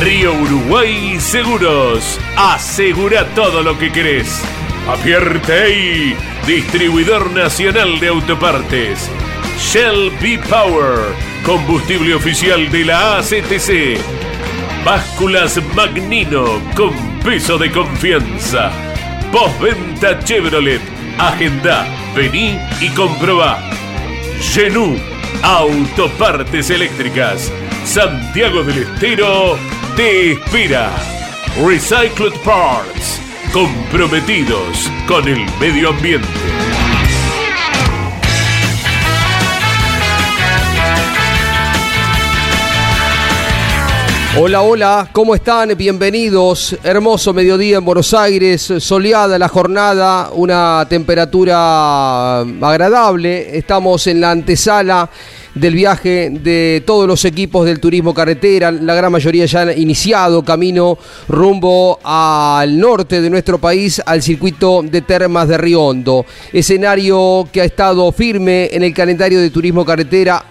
Río Uruguay Seguros. Asegura todo lo que querés. Apierte distribuidor nacional de autopartes. Shell B Power, combustible oficial de la ACTC. Básculas Magnino con peso de confianza. Postventa Chevrolet. Agenda, vení y comprobá. Genú, autopartes eléctricas. Santiago del Estero te espera. Recycled Parts, comprometidos con el medio ambiente. Hola, hola, ¿cómo están? Bienvenidos. Hermoso mediodía en Buenos Aires, soleada la jornada, una temperatura agradable. Estamos en la antesala del viaje de todos los equipos del turismo carretera, la gran mayoría ya han iniciado camino rumbo al norte de nuestro país, al circuito de Termas de Riondo, escenario que ha estado firme en el calendario de turismo carretera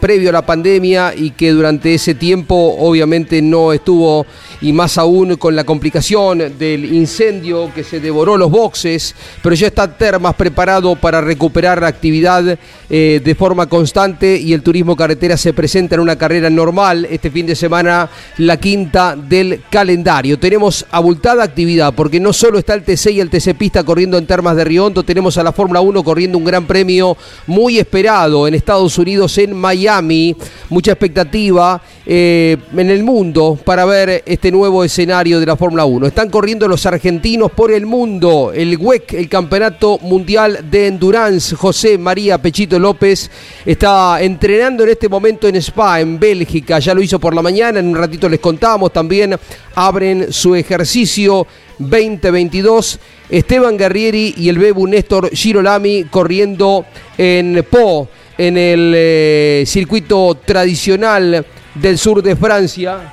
previo a la pandemia y que durante ese tiempo obviamente no estuvo y más aún con la complicación del incendio que se devoró los boxes, pero ya está Termas preparado para recuperar la actividad eh, de forma constante y el turismo carretera se presenta en una carrera normal este fin de semana, la quinta del calendario. Tenemos abultada actividad porque no solo está el TC y el TC Pista corriendo en Termas de Riondo, tenemos a la Fórmula 1 corriendo un gran premio muy esperado en Estados Unidos en Miami, mucha expectativa eh, en el mundo para ver este nuevo escenario de la Fórmula 1. Están corriendo los argentinos por el mundo, el WEC, el Campeonato Mundial de Endurance. José María Pechito López está entrenando en este momento en Spa, en Bélgica. Ya lo hizo por la mañana, en un ratito les contamos. También abren su ejercicio 2022. Esteban Guerrieri y el Bebu Néstor Girolami corriendo en Po en el eh, circuito tradicional del sur de Francia.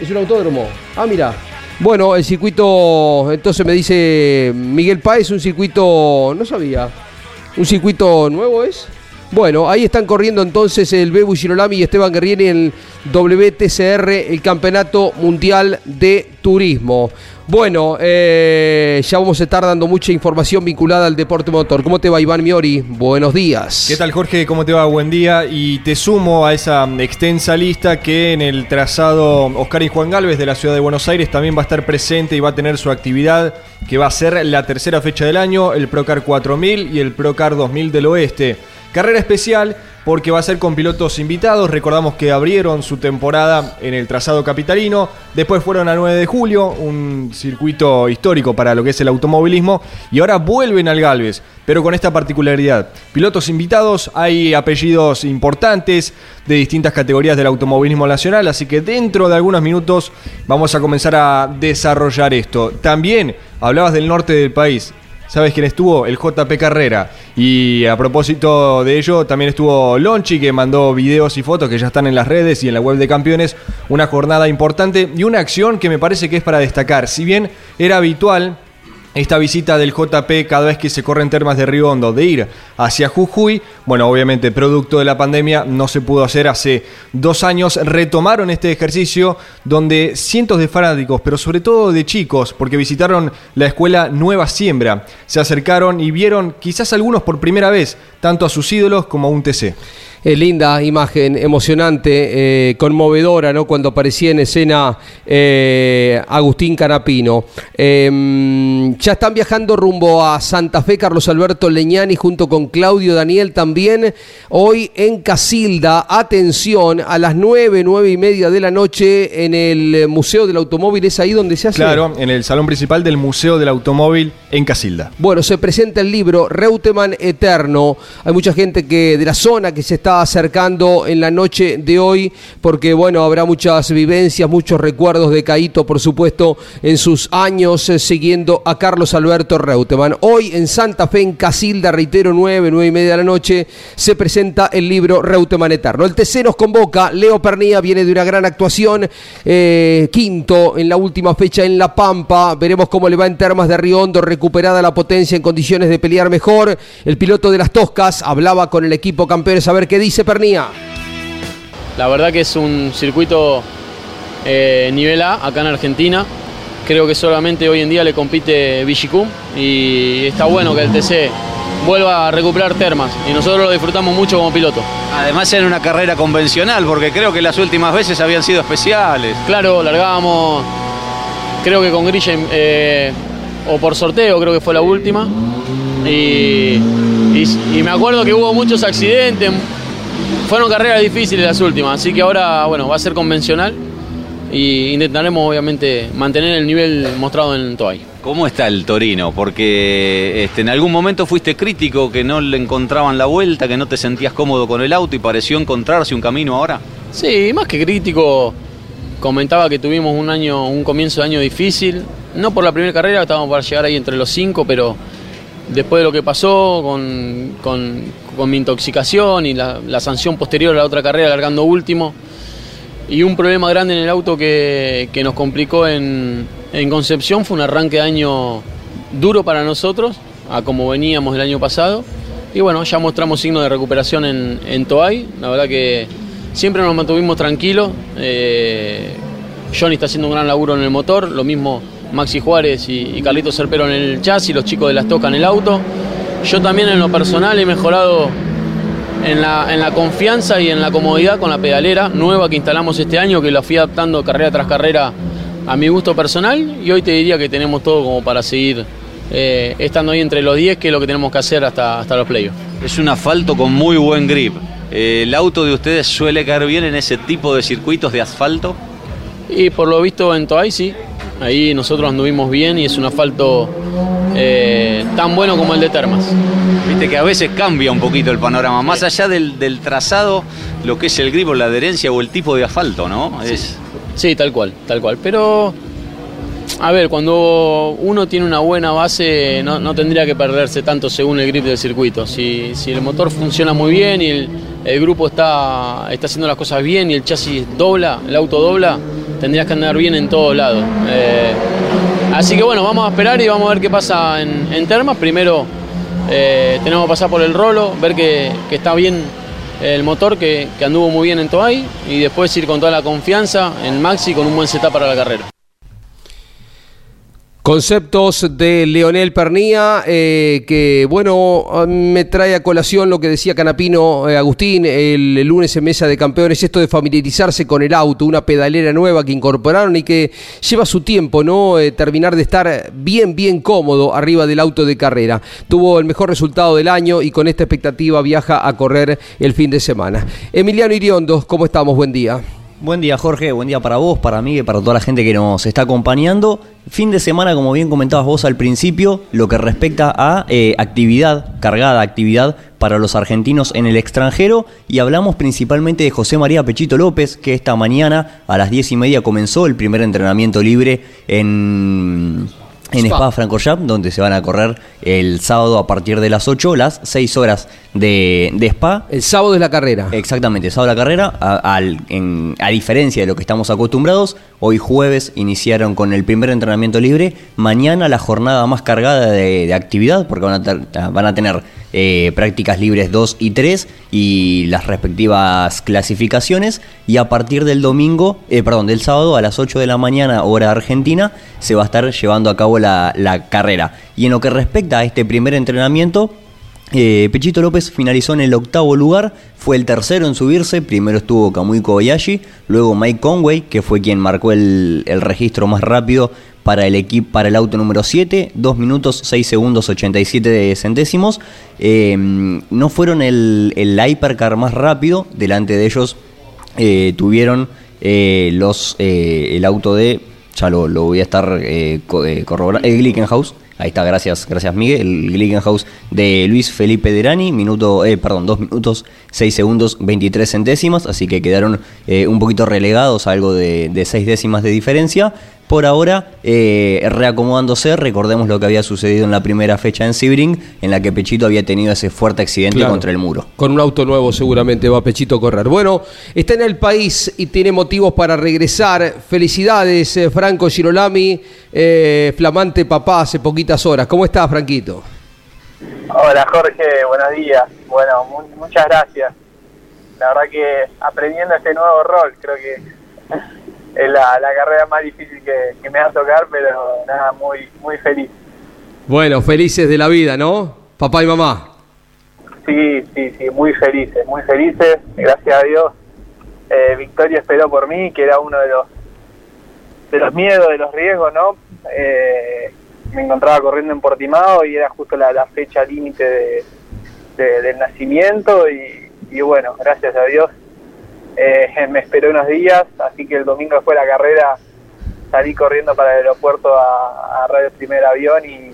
Es un autódromo. Ah, mira. Bueno, el circuito, entonces me dice Miguel Páez, un circuito, no sabía, un circuito nuevo es. Bueno, ahí están corriendo entonces el Bebu Girolami y Esteban Guerrieri en el WTCR, el Campeonato Mundial de Turismo. Bueno, eh, ya vamos a estar dando mucha información vinculada al deporte motor. ¿Cómo te va Iván Miori? Buenos días. ¿Qué tal Jorge? ¿Cómo te va? Buen día. Y te sumo a esa extensa lista que en el trazado Oscar y Juan Galvez de la ciudad de Buenos Aires también va a estar presente y va a tener su actividad que va a ser la tercera fecha del año, el Procar 4000 y el Procar 2000 del Oeste. Carrera especial porque va a ser con pilotos invitados. Recordamos que abrieron su temporada en el trazado capitalino. Después fueron a 9 de julio, un circuito histórico para lo que es el automovilismo. Y ahora vuelven al Galvez, pero con esta particularidad. Pilotos invitados, hay apellidos importantes de distintas categorías del automovilismo nacional. Así que dentro de algunos minutos vamos a comenzar a desarrollar esto. También hablabas del norte del país. ¿Sabes quién estuvo? El JP Carrera. Y a propósito de ello, también estuvo Lonchi, que mandó videos y fotos que ya están en las redes y en la web de campeones. Una jornada importante y una acción que me parece que es para destacar. Si bien era habitual esta visita del JP cada vez que se corre en termas de Río Hondo, de ir hacia Jujuy, bueno, obviamente producto de la pandemia no se pudo hacer hace dos años, retomaron este ejercicio donde cientos de fanáticos, pero sobre todo de chicos, porque visitaron la escuela Nueva Siembra, se acercaron y vieron quizás algunos por primera vez, tanto a sus ídolos como a un TC. Eh, linda imagen, emocionante, eh, conmovedora, ¿no? Cuando aparecía en escena eh, Agustín Canapino. Em, ya están viajando rumbo a Santa Fe Carlos Alberto Leñani junto con Claudio Daniel también. Hoy en Casilda, atención, a las nueve, nueve y media de la noche en el Museo del Automóvil, es ahí donde se hace. Claro, en el salón principal del Museo del Automóvil en Casilda. Bueno, se presenta el libro Reutemann Eterno. Hay mucha gente que de la zona que se está acercando en la noche de hoy, porque bueno, habrá muchas vivencias, muchos recuerdos de Caito, por supuesto, en sus años eh, siguiendo a Carlos Alberto Reutemann. Hoy en Santa Fe, en Casilda, reitero, 9, 9 y media de la noche, se presenta el libro Reutemann Eterno. El TC nos convoca, Leo Pernía viene de una gran actuación, eh, quinto en la última fecha en La Pampa, veremos cómo le va en Termas de Riondo, recuperada la potencia en condiciones de pelear mejor. El piloto de las Toscas hablaba con el equipo campeones a ver qué dice Pernía. La verdad que es un circuito eh, nivel A acá en Argentina. Creo que solamente hoy en día le compite Vigicum y está bueno que el TC vuelva a recuperar termas y nosotros lo disfrutamos mucho como piloto. Además era una carrera convencional porque creo que las últimas veces habían sido especiales. Claro, largábamos, creo que con Grilla eh, o por sorteo, creo que fue la última. Y, y, me acuerdo que hubo muchos accidentes, fueron carreras difíciles las últimas, así que ahora bueno, va a ser convencional y intentaremos obviamente mantener el nivel mostrado en Toay. ¿Cómo está el Torino? Porque este, en algún momento fuiste crítico que no le encontraban la vuelta, que no te sentías cómodo con el auto y pareció encontrarse un camino ahora. Sí, más que crítico, comentaba que tuvimos un año, un comienzo de año difícil, no por la primera carrera, estábamos para llegar ahí entre los cinco, pero después de lo que pasó con, mi intoxicación y la, sanción posterior a la otra carrera, largando último, y un problema grande en el auto que, nos complicó en, Concepción fue un arranque de año duro para nosotros, a como veníamos el año pasado. Y bueno, ya mostramos signos de recuperación en, en Toay. La verdad que siempre nos mantuvimos tranquilos. Eh, Johnny está haciendo un gran laburo en el motor, lo mismo Maxi Juárez y, Carlito Serpero en el chasis, los chicos de las Toca en el auto. Yo también en lo personal he mejorado en la, confianza y en la comodidad con la pedalera nueva que instalamos este año, que la fui adaptando carrera tras carrera a mi gusto personal y hoy te diría que tenemos todo como para seguir eh, estando ahí entre los 10, que es lo que tenemos que hacer hasta, hasta los playoffs. Es un asfalto con muy buen grip. Eh, ¿El auto de ustedes suele caer bien en ese tipo de circuitos de asfalto? Y por lo visto en Toay sí, Ahí nosotros anduvimos bien y es un asfalto eh, tan bueno como el de Termas. Viste que a veces cambia un poquito el panorama, más allá del, trazado, lo que es el gripo, la adherencia o el tipo de asfalto, ¿no? Es... Sí, tal cual, tal cual. Pero, a ver, cuando uno tiene una buena base, no, tendría que perderse tanto según el grip del circuito. Si, el motor funciona muy bien y el, el grupo está, está haciendo las cosas bien y el chasis dobla, el auto dobla, tendrías que andar bien en todos lados. Eh, así que bueno, vamos a esperar y vamos a ver qué pasa en, Termas. Primero eh, tenemos que pasar por el rolo, ver que, está bien el motor, que, que, anduvo muy bien en Toay, y después ir con toda la confianza en Maxi con un buen setup para la carrera. Conceptos de Leonel Pernía, eh, que bueno, me trae a colación lo que decía Canapino eh, Agustín el, lunes en Mesa de Campeones, esto de familiarizarse con el auto, una pedalera nueva que incorporaron y que lleva su tiempo, ¿no? Eh, terminar de estar bien, bien cómodo arriba del auto de carrera. Tuvo el mejor resultado del año y con esta expectativa viaja a correr el fin de semana. Emiliano Iriondo, ¿cómo estamos? Buen día. Buen día Jorge, buen día para vos, para mí y para toda la gente que nos está acompañando. Fin de semana, como bien comentabas vos al principio, lo que respecta a eh, actividad, cargada actividad para los argentinos en el extranjero y hablamos principalmente de José María Pechito López, que esta mañana a las diez y media comenzó el primer entrenamiento libre en en Spa, Francorchamps, donde se van a correr el sábado a partir de las 8, las 6 horas de, Spa. El sábado es la carrera. Exactamente, el sábado la carrera. A, a, diferencia de lo que estamos acostumbrados, hoy jueves iniciaron con el primer entrenamiento libre. Mañana la jornada más cargada de, actividad, porque van a, van a tener eh, prácticas libres 2 y 3 y las respectivas clasificaciones. Y a partir del domingo, eh, perdón, del sábado a las 8 de la mañana, hora argentina, se va a estar llevando a cabo la, carrera. Y en lo que respecta a este primer entrenamiento, eh, Pechito López finalizó en el octavo lugar, fue el tercero en subirse, primero estuvo Kamui Kobayashi, luego Mike Conway, que fue quien marcó el, el registro más rápido para el equipo para el auto número 7, 2 minutos 6 segundos 87 centésimos. Eh, no fueron el, el, hypercar más rápido, delante de ellos eh, tuvieron eh, los el auto de, ya lo, voy a estar corroborando, el Glickenhaus, Ahí está, gracias, gracias Miguel. El Glickenhaus de Luis Felipe Derani, minuto, eh, perdón, 2 minutos 6 segundos 23 centésimas, así que quedaron eh, un poquito relegados, algo de, de 6 décimas de diferencia. Por ahora, eh, reacomodándose, recordemos lo que había sucedido en la primera fecha en Sebring, en la que Pechito había tenido ese fuerte accidente Claro. contra el muro. Con un auto nuevo seguramente va Pechito a correr. Bueno, está en el país y tiene motivos para regresar. Felicidades, eh, Franco Girolami, eh, flamante papá hace poquitas horas. ¿Cómo estás, Franquito? Hola Jorge, buenos días. Bueno, mu- muchas gracias. La verdad que aprendiendo este nuevo rol, creo que es la, la carrera más difícil que, que me va a tocar, pero nada, muy muy feliz. Bueno, felices de la vida, ¿no? Papá y mamá. Sí, sí, sí, muy felices, muy felices. Gracias a Dios. Eh, Victoria esperó por mí, que era uno de los de los miedos, de los riesgos, ¿no? Eh, me encontraba corriendo en Portimao y era justo la, la fecha límite de, de- del nacimiento y, y bueno, gracias a Dios eh, me esperó unos días, así que el domingo después de la carrera salí corriendo para el aeropuerto a, a agarrar el primer avión y,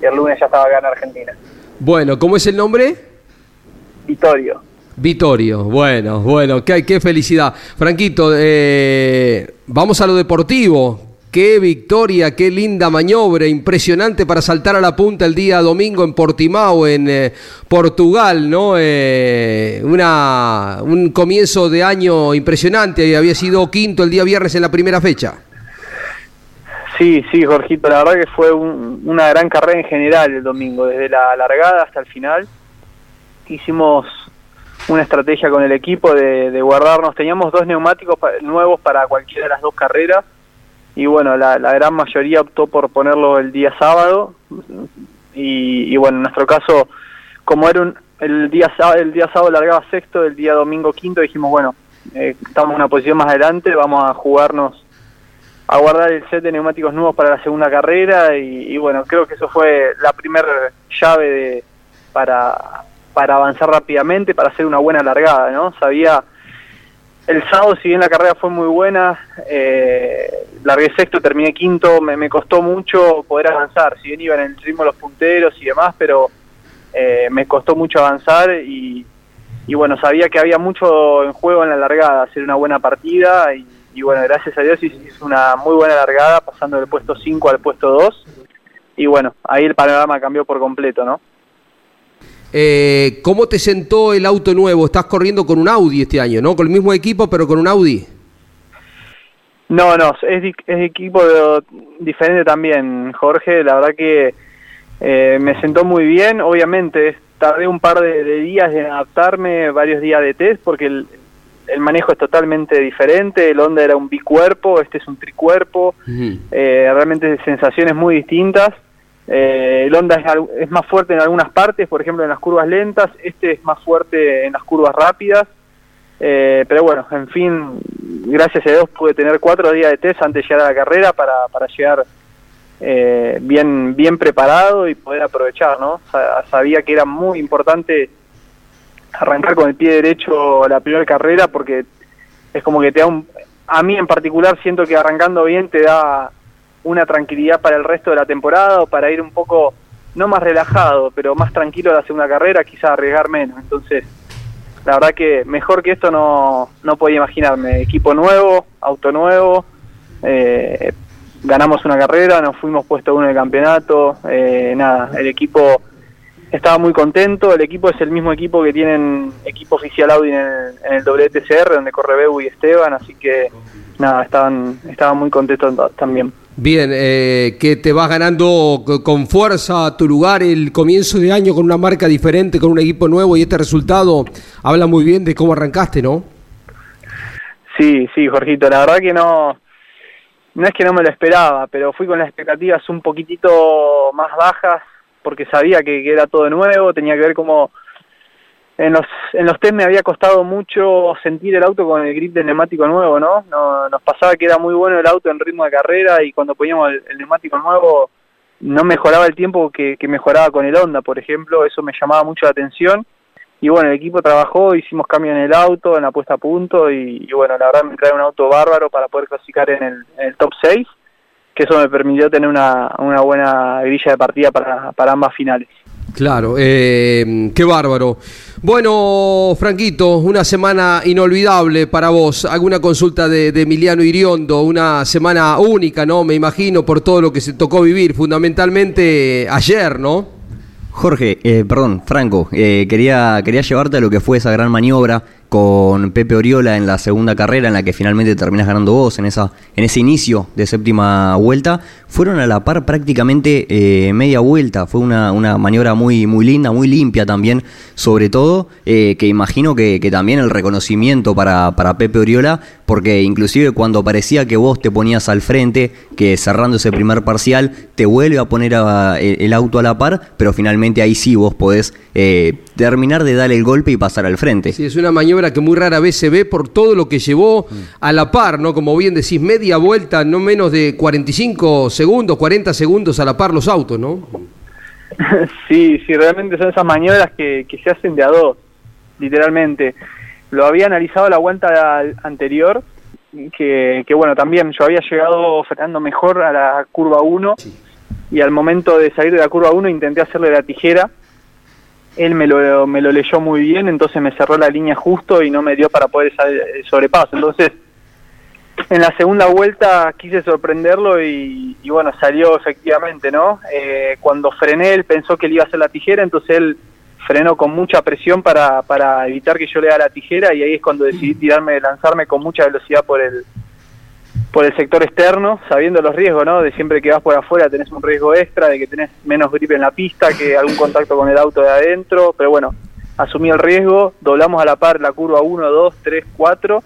y el lunes ya estaba acá en Argentina. Bueno, ¿cómo es el nombre? Vittorio. Vitorio, bueno, bueno, qué, qué felicidad. Franquito, eh, vamos a lo deportivo. Qué victoria, qué linda maniobra, impresionante para saltar a la punta el día domingo en Portimao, en eh, Portugal, ¿no? Eh, una, un comienzo de año impresionante, había sido quinto el día viernes en la primera fecha. Sí, sí, Jorgito, la verdad que fue un- una gran carrera en general el domingo, desde la largada hasta el final. Hicimos una estrategia con el equipo de, de guardarnos, teníamos dos neumáticos nuevos para cualquiera de las dos carreras y bueno, la, la gran mayoría optó por ponerlo el día sábado y, y bueno, en nuestro caso, como era un, el día el día sábado largaba sexto, el día domingo quinto, dijimos bueno, eh, estamos en una posición más adelante, vamos a jugarnos a guardar el set de neumáticos nuevos para la segunda carrera y, y bueno, creo que eso fue la primera llave de, para, para avanzar rápidamente, para hacer una buena largada, ¿no? Sabía, el sábado si bien la carrera fue muy buena, eh, largué sexto, terminé quinto, me, costó mucho poder avanzar, si bien iban en el ritmo los punteros y demás, pero eh, me costó mucho avanzar y, y bueno, sabía que había mucho en juego en la largada, hacer una buena partida y, y bueno, gracias a Dios hice una muy buena largada, pasando del puesto 5 al puesto 2 y bueno, ahí el panorama cambió por completo, ¿no? Eh, ¿Cómo te sentó el auto nuevo? Estás corriendo con un Audi este año, ¿no? Con el mismo equipo, pero con un Audi. No, no, es, es equipo de- diferente también, Jorge. La verdad que eh, me sentó muy bien. Obviamente, tardé un par de, de días en adaptarme, varios días de test, porque el, el manejo es totalmente diferente. El Honda era un bicuerpo, este es un tricuerpo. Eh, realmente sensaciones muy distintas. Eh, el Honda es, más fuerte en algunas partes, por ejemplo en las curvas lentas. Este es más fuerte en las curvas rápidas. Eh, pero bueno, en fin, gracias a Dios pude tener cuatro días de test antes de llegar a la carrera para, llegar eh, bien, bien preparado y poder aprovechar, ¿no? Sa- Sabía que era muy importante arrancar con el pie derecho la primera carrera porque es como que te da un... A mí en particular siento que arrancando bien te da una tranquilidad para el resto de la temporada o para ir un poco, no más relajado, pero más tranquilo a la segunda carrera, quizás arriesgar menos. Entonces, la verdad que mejor que esto no, no podía imaginarme. Equipo nuevo, auto nuevo, eh, ganamos una carrera, nos fuimos puesto uno en el campeonato, eh, nada, el equipo estaba muy contento, el equipo es el mismo equipo que tienen equipo oficial Audi en el, en el WTCR, donde corre Bebu y Esteban, así que nada, estaban, estaban muy contentos ta- también. Bien, eh, que te vas ganando co- con fuerza tu lugar el comienzo de año con una marca diferente, con un equipo nuevo y este resultado habla muy bien de cómo arrancaste, ¿no? Sí, sí, Jorgito, la verdad que no, no es que no me lo esperaba, pero fui con las expectativas un poquitito más bajas porque sabía que, que era todo nuevo, tenía que ver cómo en los en los test me había costado mucho sentir el auto con el grip del neumático nuevo, ¿no? no nos pasaba que era muy bueno el auto en ritmo de carrera y cuando poníamos el, neumático nuevo no mejoraba el tiempo que, mejoraba con el Honda, por ejemplo, eso me llamaba mucho la atención y bueno, el equipo trabajó, hicimos cambio en el auto, en la puesta a punto y, bueno, la verdad me trae un auto bárbaro para poder clasificar en el, en el top 6 que eso me permitió tener una, una buena grilla de partida para, para ambas finales. Claro, eh, qué bárbaro. Bueno, Franquito, una semana inolvidable para vos. Alguna consulta de, Emiliano Iriondo, una semana única, ¿no? Me imagino por todo lo que se tocó vivir, fundamentalmente ayer, ¿no? Jorge, eh, perdón, Franco, eh, quería, quería llevarte a lo que fue esa gran maniobra con Pepe Oriola en la segunda carrera en la que finalmente terminas ganando vos en esa en ese inicio de séptima vuelta fueron a la par prácticamente eh, media vuelta. Fue una, una, maniobra muy muy linda muy limpia también sobre todo eh, que imagino que, que, también el reconocimiento para, para Pepe Oriola porque inclusive cuando parecía que vos te ponías al frente que cerrando ese primer parcial te vuelve a poner a, el auto a la par pero finalmente ahí sí vos podés eh, terminar de darle el golpe y pasar al frente sí es una maniobra que muy rara vez se ve por todo lo que llevó a la par, ¿no? Como bien decís, media vuelta, no menos de 45 segundos, 40 segundos a la par los autos, ¿no? Sí, sí, realmente son esas maniobras que, que se hacen de a dos, literalmente. Lo había analizado la vuelta anterior, que, que bueno, también yo había llegado frenando mejor a la curva 1 sí. y al momento de salir de la curva 1 intenté hacerle la tijera él me lo, me lo leyó muy bien, entonces me cerró la línea justo y no me dio para poder el sobrepaso. Entonces, en la segunda vuelta quise sorprenderlo y, y bueno, salió efectivamente, ¿no? Eh, cuando frené, él pensó que le iba a hacer la tijera, entonces él frenó con mucha presión para, para evitar que yo le haga la tijera y ahí es cuando decidí tirarme, lanzarme con mucha velocidad por el, por el sector externo, sabiendo los riesgos, ¿no? De siempre que vas por afuera tenés un riesgo extra, de que tenés menos grip en la pista, que algún contacto con el auto de adentro, pero bueno, asumí el riesgo, doblamos a la par la curva 1, 2, 3, 4,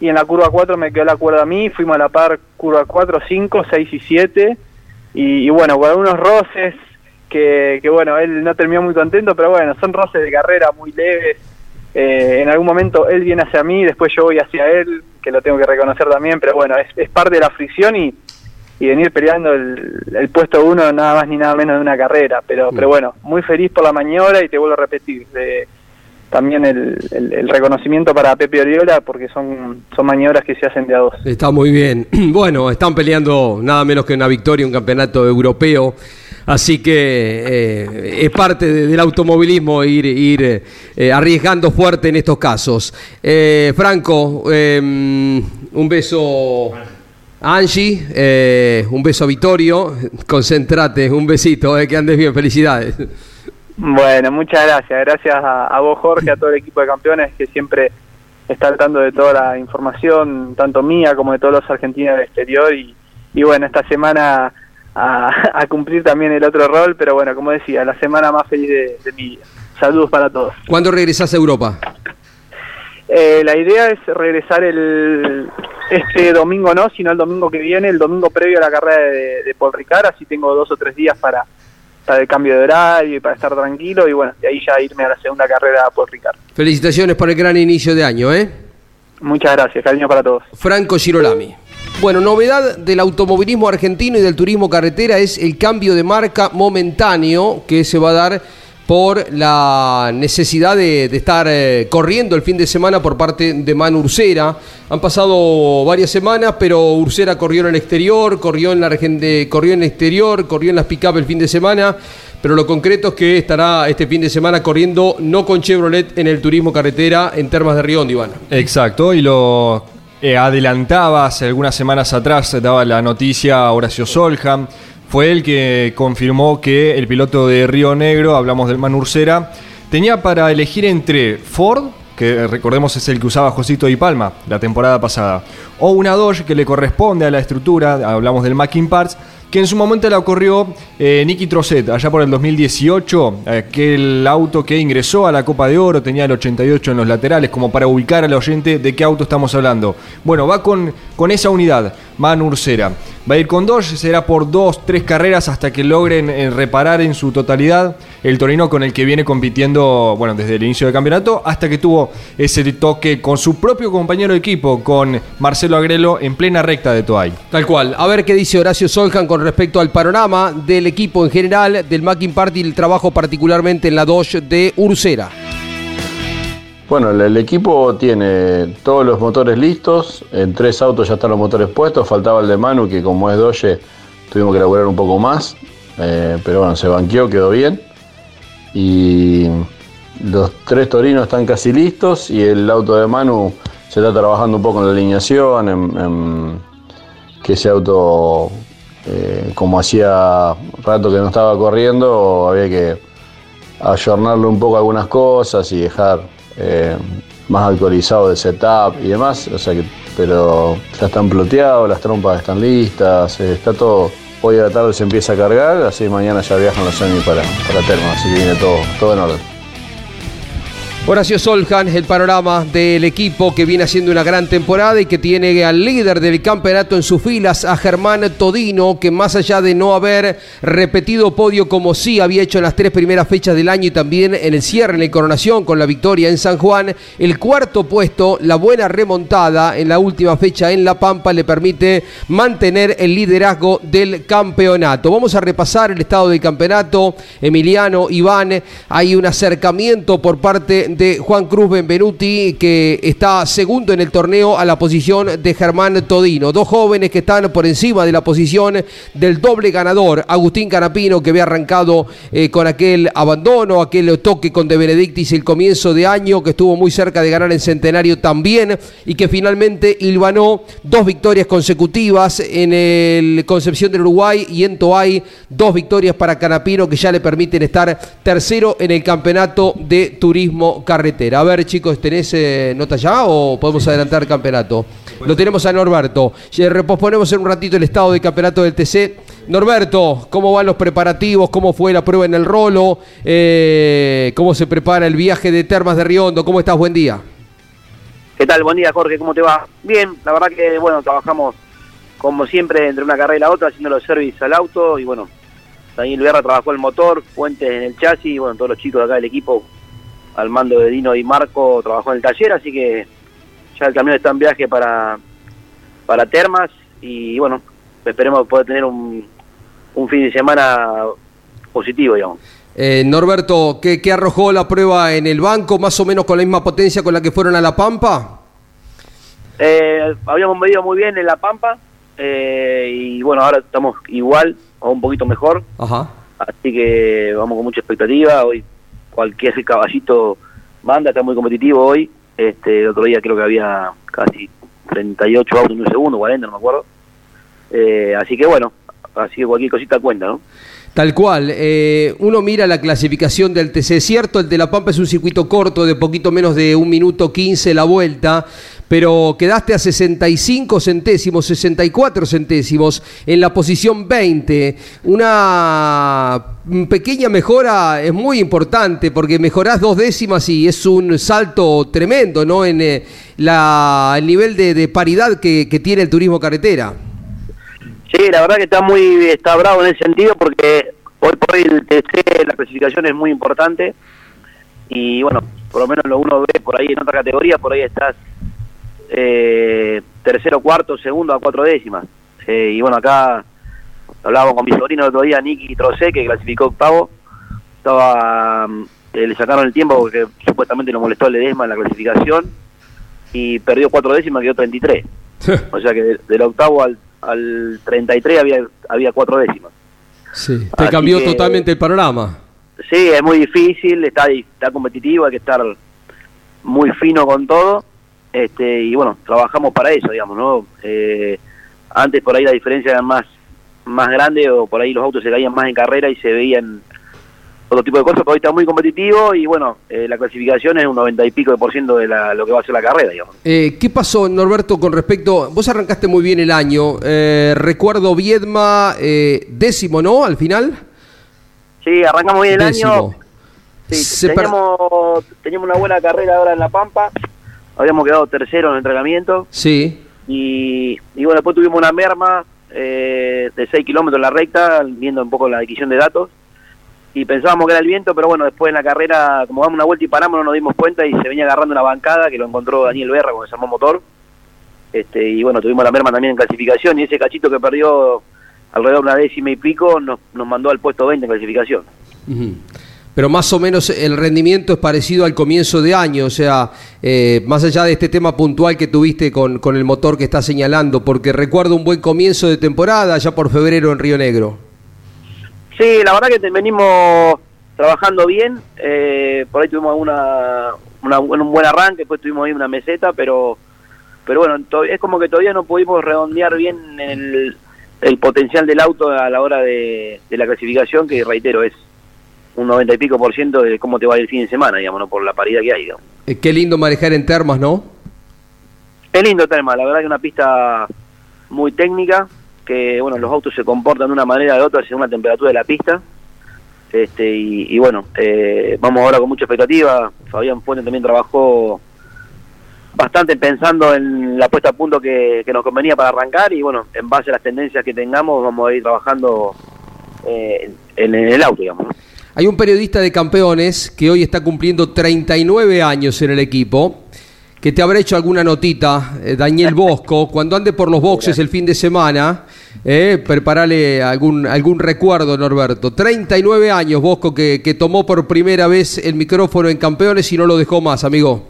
y en la curva 4 me quedó la cuerda a mí, fuimos a la par curva 4, 5, 6 y 7, y, y bueno, con algunos roces, que, que bueno, él no terminó muy contento, pero bueno, son roces de carrera muy leves, eh, en algún momento él viene hacia mí, después yo voy hacia él, que lo tengo que reconocer también, pero bueno, es, es parte de la fricción y, y venir peleando el, el, puesto uno nada más ni nada menos de una carrera, pero, pero bueno, muy feliz por la maniobra y te vuelvo a repetir, de, también el, el, el, reconocimiento para Pepe Oriola porque son, son maniobras que se hacen de a dos. Está muy bien. Bueno, están peleando nada menos que una victoria, un campeonato europeo. Así que eh, es parte de, del automovilismo ir, ir eh, arriesgando fuerte en estos casos. Eh, Franco, un beso a Angie, un beso a Vittorio, concentrate, un besito, que andes bien, felicidades. Bueno, muchas gracias. Gracias a, a, vos, Jorge, a todo el equipo de campeones que siempre está al tanto de toda la información, tanto mía como de todos los argentinos del exterior. Y, y bueno, esta semana a, a, cumplir también el otro rol, pero bueno, como decía, la semana más feliz de, de mi vida. Saludos para todos. ¿Cuándo regresás a Europa? Eh, la idea es regresar el este domingo no, sino el domingo que viene, el domingo previo a la carrera de, de Paul Ricard, así tengo dos o tres días para para el cambio de horario y para estar tranquilo y bueno, de ahí ya irme a la segunda carrera por Ricardo. Felicitaciones por el gran inicio de año, ¿eh? Muchas gracias, cariño para todos. Franco Girolami. Bueno, novedad del automovilismo argentino y del turismo carretera es el cambio de marca momentáneo que se va a dar por la necesidad de, estar eh, corriendo el fin de semana por parte de Manu Ursera. Han pasado varias semanas, pero Ursera corrió en el exterior, corrió en la de, corrió en el exterior, corrió en las pick-up el fin de semana. Pero lo concreto es que estará este fin de semana corriendo no con Chevrolet en el turismo carretera en Termas de Río Iván. Exacto, y lo eh, adelantaba hace algunas semanas atrás, daba la noticia Horacio Solham fue el que confirmó que el piloto de Río Negro, hablamos del Manurcera, tenía para elegir entre Ford, que recordemos es el que usaba Josito y Palma la temporada pasada, o una Dodge que le corresponde a la estructura, hablamos del Macking Parts, que en su momento la ocurrió eh, Nicky Trosset, allá por el 2018, aquel auto que ingresó a la Copa de Oro, tenía el 88 en los laterales, como para ubicar al oyente de qué auto estamos hablando. Bueno, va con, con esa unidad, Manu Ursera. Va a ir con dos, será por dos, tres carreras hasta que logren eh, reparar en su totalidad el Torino con el que viene compitiendo, bueno, desde el inicio del campeonato, hasta que tuvo ese toque con su propio compañero de equipo, con Marcelo Agrelo, en plena recta de Toay. Tal cual. A ver qué dice Horacio Soljan con respecto al panorama del equipo en general, del Macking Party y el trabajo particularmente en la Dodge de Ursera. Bueno, el, equipo tiene todos los motores listos, en tres autos ya están los motores puestos, faltaba el de Manu que como es Doge tuvimos que elaborar un poco más, eh, pero bueno, se banqueó, quedó bien. Y los tres torinos están casi listos y el auto de Manu se está trabajando un poco en la alineación, que ese auto, eh, como hacía rato que no estaba corriendo, había que ayornarle un poco algunas cosas y dejar eh, más actualizado el setup y demás. O sea que, pero ya están ploteados, las trompas están listas, eh, está todo. Hoy a la tarde se empieza a cargar, así mañana ya viajan los semi para, para Terma, así que viene todo, todo en orden. Horacio Soljan, el panorama del equipo que viene haciendo una gran temporada y que tiene al líder del campeonato en sus filas, a Germán Todino, que más allá de no haber repetido podio como sí había hecho en las tres primeras fechas del año y también en el cierre, en la coronación con la victoria en San Juan, el cuarto puesto, la buena remontada en la última fecha en La Pampa le permite mantener el liderazgo del campeonato. Vamos a repasar el estado del campeonato. Emiliano, Iván, hay un acercamiento por parte de Juan Cruz Benvenuti, que está segundo en el torneo a la posición de Germán Todino. Dos jóvenes que están por encima de la posición del doble ganador, Agustín Canapino, que había arrancado eh, con aquel abandono, aquel toque con De Benedictis el comienzo de año, que estuvo muy cerca de ganar en Centenario también, y que finalmente hilvanó dos victorias consecutivas en el Concepción del Uruguay y en Toay, dos victorias para Canapino que ya le permiten estar tercero en el campeonato de turismo carretera. A ver, chicos, ¿tenés eh, nota ya o podemos adelantar el campeonato? Lo tenemos a Norberto. Reposponemos en un ratito el estado del campeonato del TC. Norberto, ¿cómo van los preparativos? ¿Cómo fue la prueba en el rolo? Eh, ¿Cómo se prepara el viaje de Termas de Riondo? ¿Cómo estás? Buen día. ¿Qué tal? Buen día, Jorge. ¿Cómo te va? Bien, la verdad que, bueno, trabajamos como siempre entre una carrera y la otra, haciendo los servicios al auto y, bueno, Daniel Guerra trabajó el motor, Fuentes en el chasis y, bueno, todos los chicos de acá del equipo al mando de Dino y Marco trabajó en el taller, así que ya el camión está en viaje para, para Termas y bueno, esperemos poder tener un, un fin de semana positivo, digamos. Eh, Norberto, ¿qué, ¿qué arrojó la prueba en el banco? ¿Más o menos con la misma potencia con la que fueron a La Pampa? Eh, habíamos medido muy bien en La Pampa eh, y bueno, ahora estamos igual o un poquito mejor, Ajá. así que vamos con mucha expectativa. Hoy cualquier caballito manda, está muy competitivo hoy. Este, el otro día creo que había casi 38 autos en un segundo, 40, no me acuerdo. Eh, así que bueno, así que cualquier cosita cuenta, ¿no? Tal cual. eh, uno mira la clasificación del TC. Cierto, el de La Pampa es un circuito corto de poquito menos de un minuto 15 la vuelta, pero quedaste a 65 centésimos, 64 centésimos en la posición 20. Una pequeña mejora es muy importante porque mejorás dos décimas y es un salto tremendo, ¿no? En eh, la, el nivel de, de paridad que, que tiene el turismo carretera. Sí, la verdad que está muy está bravo en ese sentido porque hoy por hoy el TC, la clasificación es muy importante y bueno, por lo menos lo uno ve por ahí en otra categoría, por ahí estás eh, tercero, cuarto, segundo a cuatro décimas. Eh, y bueno, acá hablábamos con mi sobrino el otro día, Nicky Trocé, que clasificó octavo, estaba mm, eh, le sacaron el tiempo porque supuestamente lo molestó el Ledesma en la clasificación y perdió cuatro décimas, quedó 33. o sea que de- del octavo al, al 33 había, había cuatro décimas. Sí, te Así cambió que- totalmente el panorama. Sí, es muy difícil, está, está competitivo, hay que estar muy fino con todo. Este, y bueno, trabajamos para eso, digamos, ¿no? Eh, antes por ahí la diferencia era más, más grande o por ahí los autos se caían más en carrera y se veían otro tipo de cosas, pero hoy está muy competitivo y bueno, eh, la clasificación es un 90 y pico de por ciento de la, lo que va a ser la carrera, digamos. Eh, ¿Qué pasó, Norberto, con respecto? Vos arrancaste muy bien el año. Eh, recuerdo Viedma, eh, décimo, ¿no? Al final. Sí, arrancamos bien el Décimo. año. Sí, teníamos, teníamos una buena carrera ahora en La Pampa, habíamos quedado tercero en el entrenamiento. Sí. Y, y bueno, después tuvimos una merma eh, de 6 kilómetros en la recta, viendo un poco la adquisición de datos. Y pensábamos que era el viento, pero bueno, después en la carrera, como damos una vuelta y paramos, no nos dimos cuenta y se venía agarrando una bancada que lo encontró Daniel Berra cuando se armó motor. Este, y bueno, tuvimos la merma también en clasificación y ese cachito que perdió alrededor de una décima y pico nos, nos mandó al puesto 20 en clasificación. Ujú. Pero más o menos el rendimiento es parecido al comienzo de año, o sea, eh, más allá de este tema puntual que tuviste con, con el motor que está señalando, porque recuerdo un buen comienzo de temporada ya por febrero en Río Negro. Sí, la verdad que venimos trabajando bien, eh, por ahí tuvimos una, una, un buen arranque, después tuvimos ahí una meseta, pero pero bueno, es como que todavía no pudimos redondear bien el, el potencial del auto a la hora de, la clasificación, que reitero, es un 90 y pico por ciento de cómo te va el fin de semana, digamos, ¿no? por la paridad que hay. Digamos. Eh, qué lindo manejar en termas, ¿no? Es lindo termas, la verdad que una pista muy técnica, que bueno, los autos se comportan de una manera o de otra según la temperatura de la pista. Este, y, bueno, eh, vamos ahora con mucha expectativa. Fabián Fuente también trabajó bastante pensando en la puesta a punto que, nos convenía para arrancar y bueno, en base a las tendencias que tengamos vamos a ir trabajando eh, en, el auto, digamos. Hay un periodista de campeones que hoy está cumpliendo 39 años en el equipo, que te habrá hecho alguna notita, eh, Daniel Bosco, cuando ande por los boxes el fin de semana, eh, preparale algún, algún recuerdo, Norberto. 39 años, Bosco, que, que tomó por primera vez el micrófono en campeones y no lo dejó más, amigo.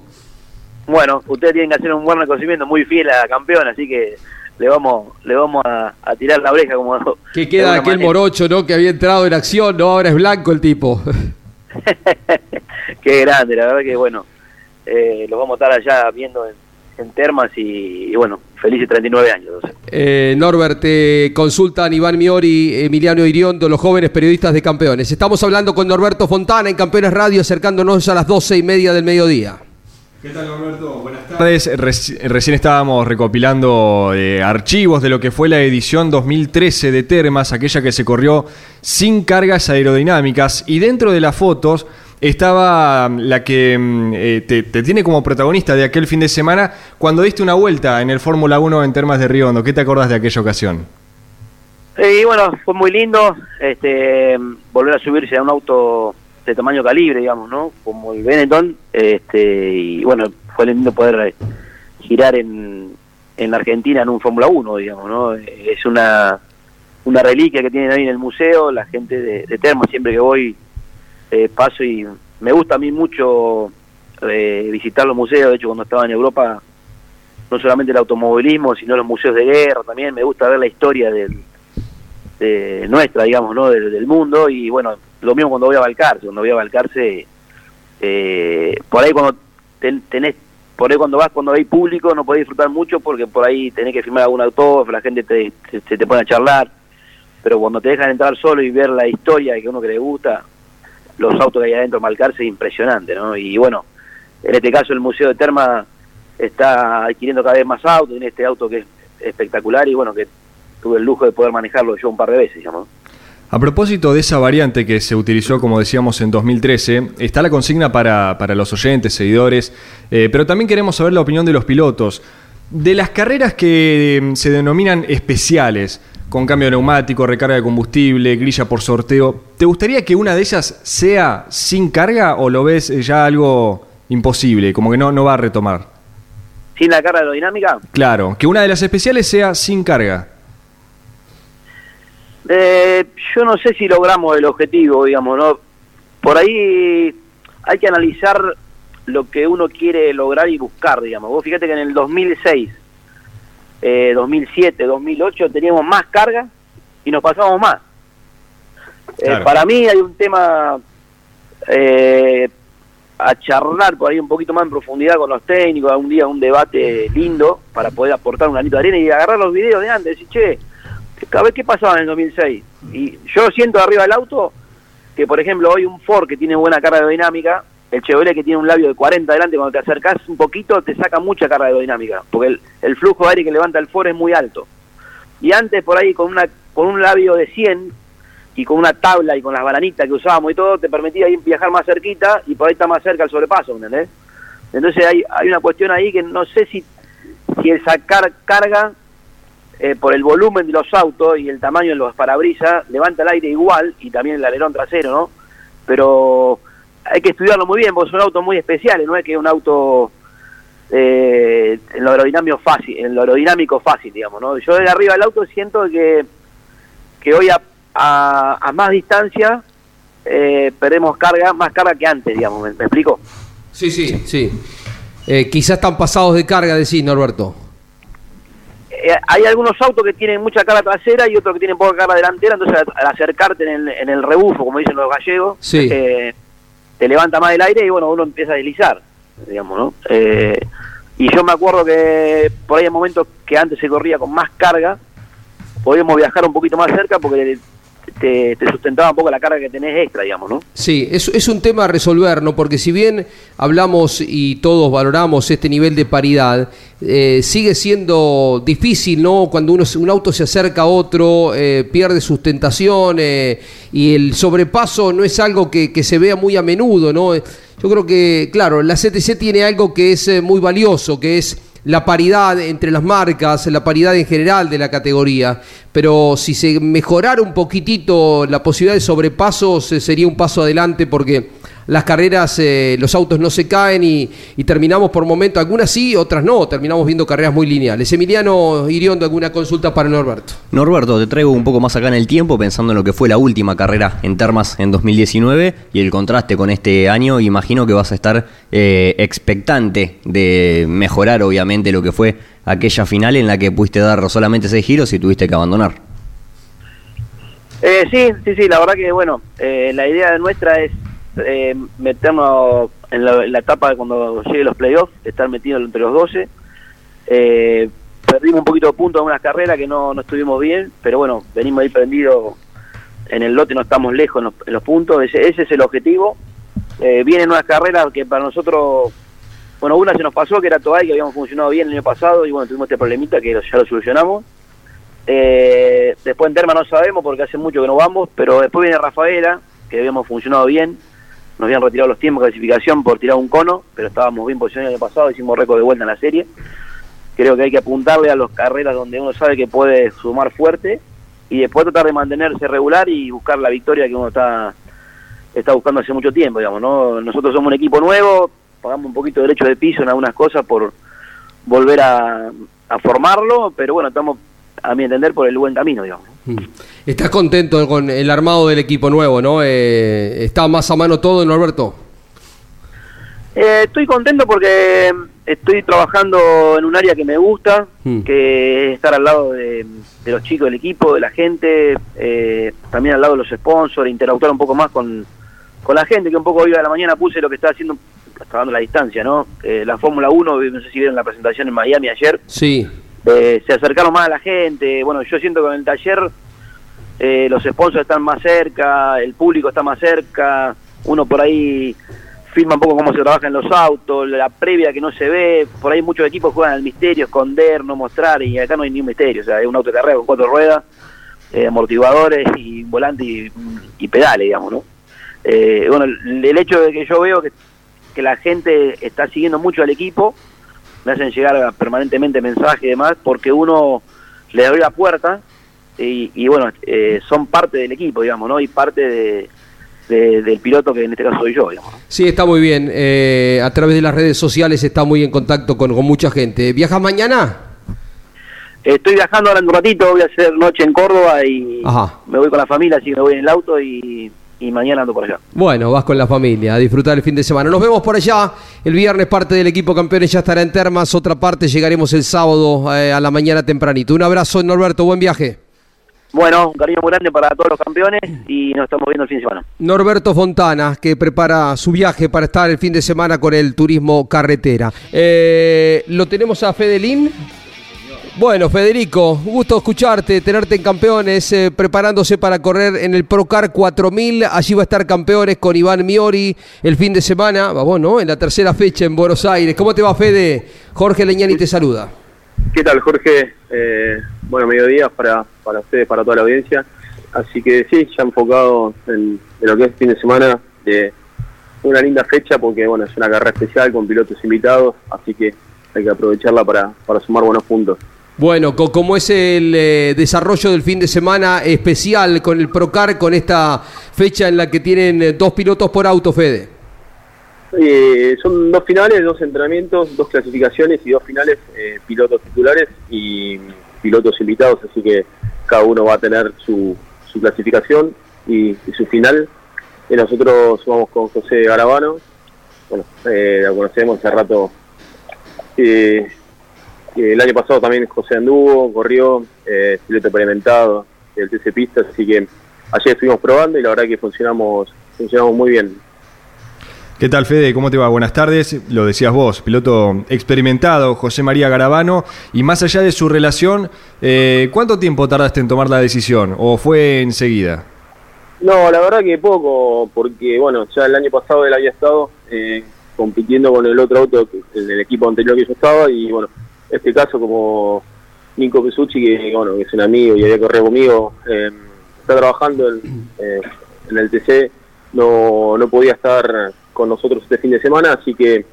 Bueno, ustedes tienen que hacer un buen reconocimiento muy fiel a la campeona, así que le vamos le vamos a, tirar la oreja como que queda aquel morocho no que había entrado en acción no ahora es blanco el tipo. Qué grande la verdad que bueno eh, los vamos a estar allá viendo en, Termas y, bueno felices 39 años eh, Norbert te consultan Iván Miori Emiliano Iriondo los jóvenes periodistas de campeones. Estamos hablando con Norberto Fontana en Campeones Radio acercándonos a las doce y media del mediodía ¿Qué tal, Roberto? Buenas tardes. recién estábamos recopilando eh, archivos de lo que fue la edición 2013 de Termas, aquella que se corrió sin cargas aerodinámicas. Y dentro de las fotos estaba mm, la que mm, eh, te, tiene como protagonista de aquel fin de semana cuando diste una vuelta en el Fórmula 1 en Termas de Río Hondo. ¿Qué te acordás de aquella ocasión? Y bueno, fue muy lindo este, volver a subirse a un auto de tamaño calibre, digamos, ¿no? Como el Benetton, este, y bueno, fue lindo poder girar en, en la Argentina en un Fórmula 1, digamos, ¿no? Es una, una reliquia que tienen ahí en el museo, la gente de, de Termo, siempre que voy eh, paso y me gusta a mí mucho eh, visitar los museos, de hecho cuando estaba en Europa, no solamente el automovilismo, sino los museos de guerra también, me gusta ver la historia del, de nuestra, digamos, ¿no? Del, del mundo y bueno, lo mismo cuando voy a Balcarce, cuando voy a Balcarce, eh, por ahí cuando tenés, por ahí cuando vas, cuando hay público, no podés disfrutar mucho porque por ahí tenés que firmar algún autógrafo, la gente te, se te pone a charlar, pero cuando te dejan entrar solo y ver la historia que uno que le gusta, los autos que hay adentro de Balcarce es impresionante, ¿no? Y bueno, en este caso el Museo de Terma está adquiriendo cada vez más autos, tiene este auto que es espectacular y bueno, que tuve el lujo de poder manejarlo yo un par de veces, digamos. A propósito de esa variante que se utilizó, como decíamos, en 2013, está la consigna para, los oyentes, seguidores, eh, pero también queremos saber la opinión de los pilotos. De las carreras que em, se denominan especiales, con cambio de neumático, recarga de combustible, grilla por sorteo, ¿te gustaría que una de ellas sea sin carga o lo ves ya algo imposible, como que no, no va a retomar? ¿Sin la carga aerodinámica? Claro, que una de las especiales sea sin carga. Eh, yo no sé si logramos el objetivo, digamos, ¿no? Por ahí hay que analizar lo que uno quiere lograr y buscar, digamos. Vos fíjate que en el 2006, eh, 2007, 2008 teníamos más carga y nos pasábamos más. Eh, para mí hay un tema eh, a charlar por ahí un poquito más en profundidad con los técnicos, algún día un debate lindo para poder aportar un granito de arena y agarrar los videos de antes y decir, che, a ver qué pasaba en el 2006. Y yo siento arriba del auto que, por ejemplo, hoy un Ford que tiene buena carga aerodinámica, el Chevrolet que tiene un labio de 40 adelante, cuando te acercas un poquito te saca mucha carga aerodinámica, porque el, flujo de aire que levanta el Ford es muy alto. Y antes por ahí con, una, con un labio de 100 y con una tabla y con las bananitas que usábamos y todo, te permitía viajar más cerquita y por ahí está más cerca el sobrepaso, ¿entendés? Entonces hay, hay una cuestión ahí que no sé si, si el sacar carga eh, por el volumen de los autos y el tamaño de los parabrisas, levanta el aire igual y también el alerón trasero, ¿no? Pero hay que estudiarlo muy bien porque son autos muy especiales, no es que es un auto eh, en lo aerodinámico fácil, en lo aerodinámico fácil, digamos, ¿no? Yo de arriba del auto siento que, que hoy a, a, más distancia eh, perdemos carga, más carga que antes, digamos, ¿me, me explico? Sí, sí, sí. Eh, quizás están pasados de carga, decís, Norberto. Eh, hay algunos autos que tienen mucha carga trasera y otros que tienen poca carga delantera, entonces al, acercarte en el, en el rebufo, como dicen los gallegos, Sí. eh, te levanta más el aire y bueno, uno empieza a deslizar, digamos, ¿no? Eh, y yo me acuerdo que por ahí hay momentos que antes se corría con más carga, podíamos viajar un poquito más cerca porque te, te sustentaba un poco la carga que tenés extra, digamos, ¿no? Sí, es, un tema a resolver, ¿no? Porque si bien hablamos y todos valoramos este nivel de paridad, eh, sigue siendo difícil, ¿no? Cuando uno, un auto se acerca a otro, eh, pierde sustentación eh, y el sobrepaso no es algo que, se vea muy a menudo, ¿no? Yo creo que, claro, la CTC tiene algo que es muy valioso, que es la paridad entre las marcas, la paridad en general de la categoría, pero si se mejorara un poquitito la posibilidad de sobrepasos eh, sería un paso adelante porque las carreras, eh, los autos no se caen y, y terminamos por momentos, algunas sí, otras no, terminamos viendo carreras muy lineales. Emiliano Iriondo, ¿alguna consulta para Norberto? Norberto, te traigo un poco más acá en el tiempo, pensando en lo que fue la última carrera en Termas en 2019 y el contraste con este año. Imagino que vas a estar eh, expectante de mejorar, obviamente, lo que fue aquella final en la que pudiste dar solamente seis giros y tuviste que abandonar. Eh, sí, sí, sí, la verdad que bueno, eh, la idea nuestra es eh, meternos en la, etapa de cuando lleguen los playoffs, estar metidos entre los 12. Eh, perdimos un poquito de puntos en algunas carreras que no, no estuvimos bien, pero bueno, venimos ahí prendidos en el lote, no estamos lejos en los, puntos, ese, ese es el objetivo. Eh, vienen unas carreras que para nosotros, bueno, una se nos pasó que era Toay, que habíamos funcionado bien el año pasado y bueno, tuvimos este problemita que ya lo solucionamos. Eh, después en Terma no sabemos porque hace mucho que no vamos, pero después viene Rafaela, que habíamos funcionado bien. Nos habían retirado los tiempos de clasificación por tirar un cono, pero estábamos bien posicionados el año pasado, hicimos récord de vuelta en la serie. Creo que hay que apuntarle a las carreras donde uno sabe que puede sumar fuerte y después tratar de mantenerse regular y buscar la victoria que uno está está buscando hace mucho tiempo, digamos, ¿no? Nosotros somos un equipo nuevo, pagamos un poquito de derecho de piso en algunas cosas por volver a, a formarlo, pero bueno, estamos, a mi entender, por el buen camino, digamos. Mm. ¿Estás contento con el armado del equipo nuevo, no? Eh, ¿Está más a mano todo, Norberto? Eh, estoy contento porque estoy trabajando en un área que me gusta, Mm. que es estar al lado de, de los chicos del equipo, de la gente, eh, también al lado de los sponsors, interactuar un poco más con, con la gente, que un poco hoy a la mañana puse lo que está haciendo, está dando la distancia, ¿no? Eh, la Fórmula 1, no sé si vieron la presentación en Miami ayer, Sí. Eh, se acercaron más a la gente, bueno, yo siento que en el taller eh, los sponsors están más cerca, el público está más cerca, uno por ahí filma un poco cómo se trabaja en los autos, la previa que no se ve, por ahí muchos equipos juegan al misterio, esconder, no mostrar, y acá no hay ni un misterio, o sea, es un auto de carrera con cuatro ruedas, eh, amortiguadores y volante y, pedales, digamos, ¿no? Eh, bueno, el, el hecho de que yo veo que la gente está siguiendo mucho al equipo, me hacen llegar permanentemente mensajes y demás, porque uno le abre la puerta y, y bueno, eh, son parte del equipo, digamos, ¿no? Y parte de, de- del piloto que en este caso soy yo, digamos. Sí, está muy bien. Eh, a través de las redes sociales está muy en contacto con, con mucha gente. ¿Viajas mañana? Estoy viajando ahora en un ratito, voy a hacer noche en Córdoba y Ajá. me voy con la familia, así que me voy en el auto y, y mañana ando por allá. Bueno, vas con la familia a disfrutar el fin de semana. Nos vemos por allá. El viernes parte del equipo campeones ya estará en Termas. Otra parte llegaremos el sábado eh, a la mañana tempranito. Un abrazo, Norberto. Buen viaje. Bueno, un cariño muy grande para todos los campeones y nos estamos viendo el fin de semana. Norberto Fontana, que prepara su viaje para estar el fin de semana con el turismo carretera. Eh, Lo tenemos a Fedelín. Bueno, Federico, gusto escucharte, tenerte en campeones, eh, preparándose para correr en el Procar 4000. Allí va a estar campeones con Iván Miori el fin de semana, vamos, ¿no? En la tercera fecha en Buenos Aires. ¿Cómo te va, Fede? Jorge Leñani te saluda. ¿Qué tal, Jorge? Eh, bueno, mediodía para, para ustedes, para toda la audiencia. Así que sí, ya enfocado en, en lo que es fin de semana de una linda fecha porque bueno es una carrera especial con pilotos invitados, así que hay que aprovecharla para, para sumar buenos puntos. Bueno, co- ¿cómo es el eh, desarrollo del fin de semana especial con el Procar, con esta fecha en la que tienen eh, dos pilotos por auto, Fede? Eh, son dos finales, dos entrenamientos, dos clasificaciones y dos finales, pilotos titulares y pilotos invitados, así que cada uno va a tener su, su clasificación y, su final. Y nosotros vamos con José Garabano. Bueno, lo conocemos hace rato. Eh, el año pasado también José anduvo, corrió, eh, piloto experimentado del TC Pista, así que ayer estuvimos probando y la verdad que funcionamos, funcionamos muy bien. ¿Qué tal, Fede? ¿Cómo te va? Buenas tardes. Lo decías vos, piloto experimentado, José María Garabano. Y más allá de su relación, eh, ¿cuánto tiempo tardaste en tomar la decisión? ¿O fue enseguida? No, la verdad que poco, porque bueno, ya el año pasado él había estado eh, compitiendo con el otro auto, el del equipo anterior que yo estaba, y bueno, este caso como Nico Pesucci, que bueno, es un amigo y había corrido conmigo, eh, está trabajando en, eh, el TC, no, no podía estar con nosotros este fin de semana, así que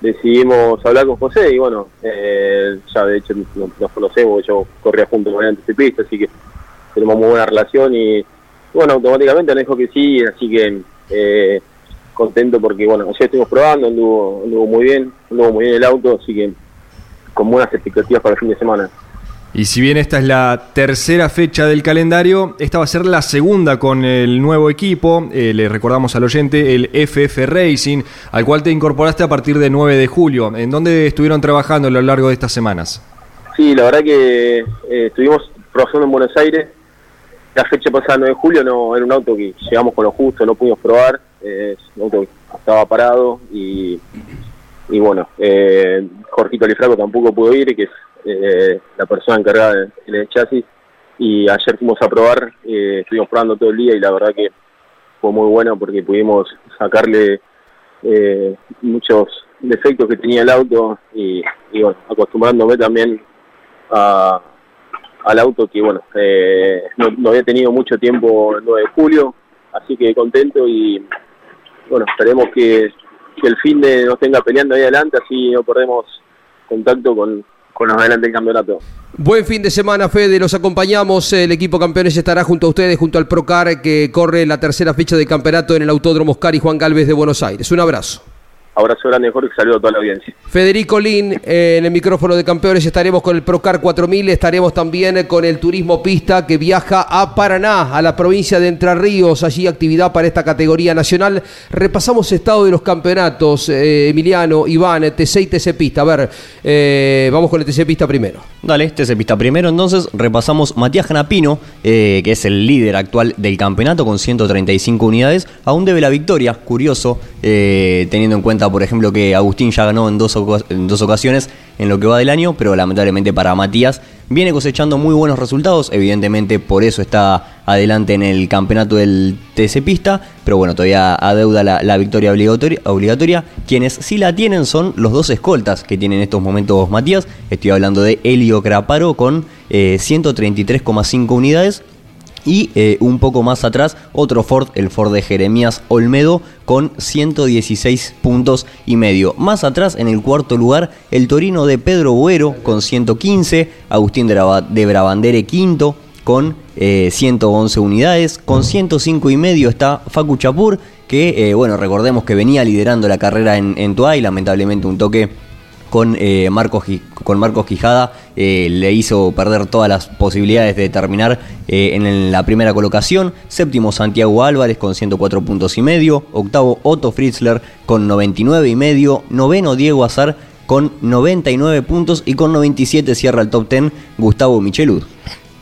decidimos hablar con José y bueno, eh, ya de hecho nos, nos conocemos, yo corría junto con él en TC Pista, así que tenemos muy buena relación y bueno, automáticamente nos dijo que sí, así que eh, contento porque bueno, ayer estuvimos probando, anduvo, anduvo muy bien, anduvo muy bien el auto, así que con buenas expectativas para el fin de semana. Y si bien esta es la tercera fecha del calendario, esta va a ser la segunda con el nuevo equipo. Eh, le recordamos al oyente el FF Racing, al cual te incorporaste a partir del 9 de julio. ¿En dónde estuvieron trabajando a lo largo de estas semanas? Sí, la verdad que eh, estuvimos probando en Buenos Aires. La fecha pasada, 9 de julio, no era un auto que llegamos con lo justo, no pudimos probar. eh, es un auto que estaba parado y, y bueno, eh, Jorgito Lifraco tampoco pudo ir, que es eh, la persona encargada de- en el chasis. Y ayer fuimos a probar, eh, estuvimos probando todo el día y la verdad que fue muy bueno porque pudimos sacarle eh, muchos defectos que tenía el auto y, y bueno, acostumbrándome también a- al auto que bueno, eh, no, no había tenido mucho tiempo el 9 de julio, así que contento y bueno, esperemos que, que el fin de nos tenga peleando ahí adelante, así no perdemos contacto con, con los de adelante del campeonato. Buen fin de semana, Fede. Los acompañamos. El equipo campeones estará junto a ustedes, junto al Procar, que corre la tercera fecha del campeonato en el Autódromo Oscar y Juan Galvez de Buenos Aires. Un abrazo. Abrazo grande, Jorge, saludo a toda la audiencia. Federico Lin, eh, en el micrófono de campeones estaremos con el Procar 4000, estaremos también eh, con el Turismo Pista que viaja a Paraná, a la provincia de Entre Ríos, allí actividad para esta categoría nacional. Repasamos estado de los campeonatos, eh, Emiliano, Iván, eh, TC y TC Pista. A ver, eh, vamos con el TC Pista primero. Dale, el pista primero. Entonces repasamos Matías Janapino, eh, que es el líder actual del campeonato con 135 unidades. Aún debe la victoria, curioso, eh, teniendo en cuenta, por ejemplo, que Agustín ya ganó en dos, en dos ocasiones en lo que va del año, pero lamentablemente para Matías viene cosechando muy buenos resultados. Evidentemente, por eso está adelante en el campeonato del TC Pista, pero bueno, todavía adeuda la, la victoria obligatoria, obligatoria. Quienes sí la tienen son los dos escoltas que tiene en estos momentos Matías. Estoy hablando de Elio Craparo con eh, 133,5 unidades. Y eh, un poco más atrás, otro Ford, el Ford de Jeremías Olmedo, con 116 puntos y medio. Más atrás, en el cuarto lugar, el Torino de Pedro Buero, con 115. Agustín de, Brabandere, quinto, con eh, 111 unidades. Con 105 y medio está Facu Chapur, que, eh, bueno, recordemos que venía liderando la carrera en, en. Lamentablemente, un toque con, eh, Marcos, con Marcos Quijada eh, le hizo perder todas las posibilidades de terminar eh, en la primera colocación. Séptimo Santiago Álvarez con 104 puntos y medio. Octavo Otto Fritzler con 99 y medio. Noveno Diego Azar con 99 puntos y con 97 cierra el top 10 Gustavo Michelud.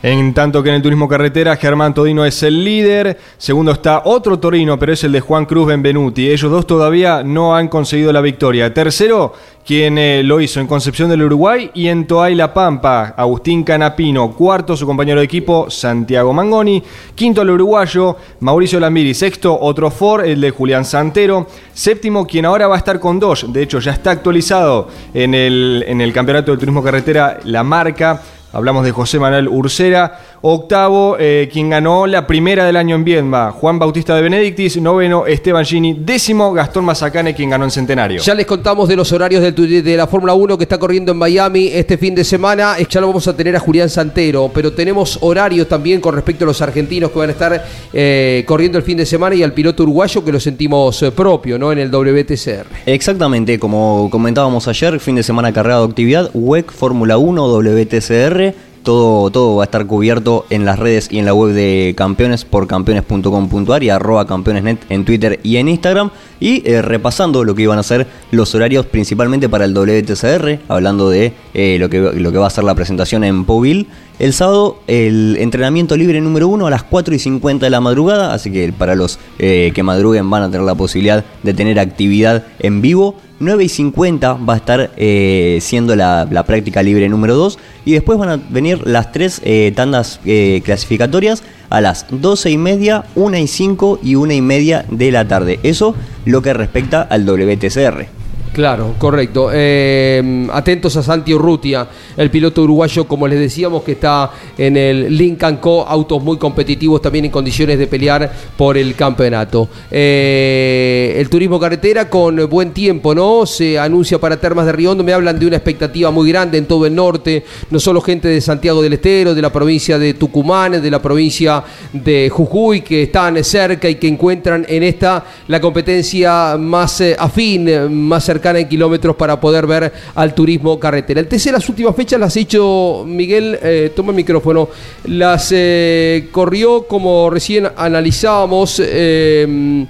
En tanto que en el turismo carretera, Germán Todino es el líder. Segundo está otro Torino, pero es el de Juan Cruz Benvenuti. Ellos dos todavía no han conseguido la victoria. Tercero, quien eh, lo hizo en Concepción del Uruguay y en Toay La Pampa, Agustín Canapino. Cuarto, su compañero de equipo, Santiago Mangoni. Quinto, el uruguayo, Mauricio Lambiri. Sexto, otro Ford, el de Julián Santero. Séptimo, quien ahora va a estar con dos. De hecho, ya está actualizado en el, en el Campeonato del Turismo Carretera la marca. Hablamos de José Manuel Ursera. Octavo, eh, quien ganó la primera del año en Viedma, Juan Bautista de Benedictis. Noveno, Esteban Gini. Décimo, Gastón Mazacane, quien ganó en Centenario. Ya les contamos de los horarios del de la Fórmula 1 que está corriendo en Miami este fin de semana. Ya lo vamos a tener a Julián Santero, pero tenemos horarios también con respecto a los argentinos que van a estar eh, corriendo el fin de semana y al piloto uruguayo que lo sentimos eh, propio ¿no? en el WTCR. Exactamente, como comentábamos ayer, fin de semana cargado de actividad, WEC Fórmula 1 WTCR, todo, todo va a estar cubierto en las redes y en la web de campeones por campeones.com.ar y arroba campeonesnet en Twitter y en Instagram. Y eh, repasando lo que iban a ser los horarios principalmente para el WTCR, hablando de eh, lo, que, lo que va a ser la presentación en Powville. El sábado, el entrenamiento libre número uno a las 4 y 50 de la madrugada, así que para los eh, que madruguen van a tener la posibilidad de tener actividad en vivo. 9 y 50 va a estar eh, siendo la, la práctica libre número 2 y después van a venir las tres eh, tandas eh, clasificatorias a las 12 y media, 1 y 5 y 1 y media de la tarde. Eso lo que respecta al WTCR. Claro, correcto. Eh, atentos a Santi Urrutia, el piloto uruguayo, como les decíamos, que está en el Lincoln Co. Autos muy competitivos, también en condiciones de pelear por el campeonato. Eh, el turismo carretera con buen tiempo, ¿no? Se anuncia para Termas de Riondo. Me hablan de una expectativa muy grande en todo el norte, no solo gente de Santiago del Estero, de la provincia de Tucumán, de la provincia de Jujuy, que están cerca y que encuentran en esta la competencia más eh, afín, más cercana en kilómetros para poder ver al turismo carretera. El TC las últimas fechas las ha hecho Miguel, eh, toma el micrófono, las eh, corrió como recién analizábamos, eh,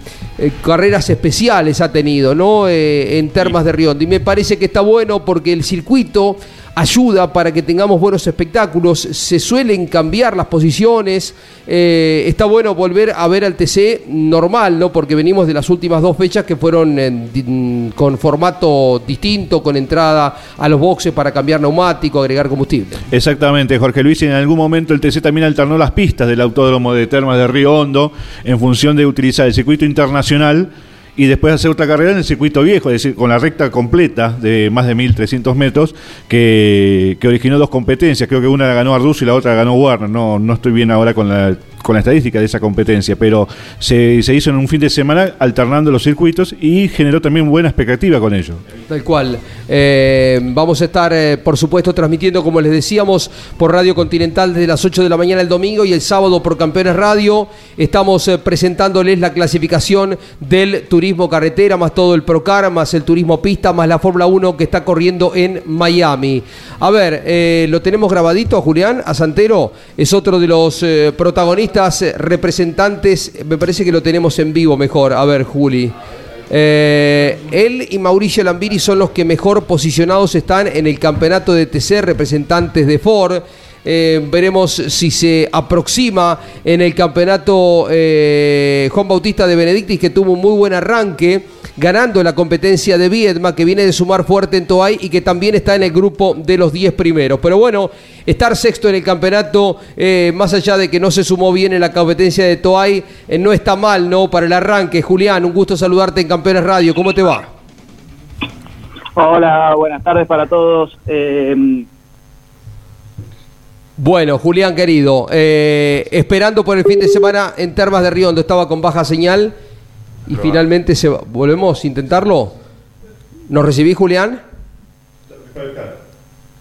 carreras especiales ha tenido, ¿no? En Termas de Riondo. Y me parece que está bueno porque el circuito ayuda para que tengamos buenos espectáculos, se suelen cambiar las posiciones, eh, está bueno volver a ver al TC normal, ¿no? Porque venimos de las últimas dos fechas que fueron mm, con formato distinto, con entrada a los boxes para cambiar neumático, agregar combustible. Exactamente, Jorge Luis. En algún momento el TC también alternó las pistas del Autódromo de Termas de Río Hondo en función de utilizar el circuito internacional y después hacer otra carrera en el circuito viejo, es decir, con la recta completa de más de 1.300 metros que, que originó dos competencias. Creo que una la ganó Arduz y la otra la ganó Warner. No, no estoy bien ahora con la, con la estadística de esa competencia, pero se, hizo en un fin de semana alternando los circuitos y generó también buena expectativa con ello. Tal cual. Eh, vamos a estar, eh, por supuesto, transmitiendo, como les decíamos, por Radio Continental desde las 8 de la mañana el domingo y el sábado por Campeones Radio. Estamos eh, presentándoles la clasificación del turismo carretera, más todo el Procar, más el turismo pista, más la Fórmula 1 que está corriendo en Miami. A ver, lo tenemos grabadito Julián, a Santero. Es otro de los protagonistas, eh, representantes. Me parece que lo tenemos en vivo mejor. A ver, Juli. Eh, él y Mauricio Lambiri son los que mejor posicionados están en el campeonato de TC, representantes de Ford. Eh, veremos si se aproxima en el campeonato eh, Juan Bautista de Benedictis, que tuvo un muy buen arranque, ganando la competencia de Viedma, que viene de sumar fuerte en Toay y que también está en el grupo de los 10 primeros. Pero bueno, estar sexto en el campeonato, eh, más allá de que no se sumó bien en la competencia de Toay, no está mal, ¿no? Para el arranque. Julián, un gusto saludarte en Campeones Radio. ¿Cómo te va? Hola, buenas tardes para todos. Bueno, Julián querido, eh, esperando por el fin de semana en Termas de Riondo, estaba con baja señal y finalmente se va. ¿Volvemos a intentarlo? ¿Nos recibí, Julián?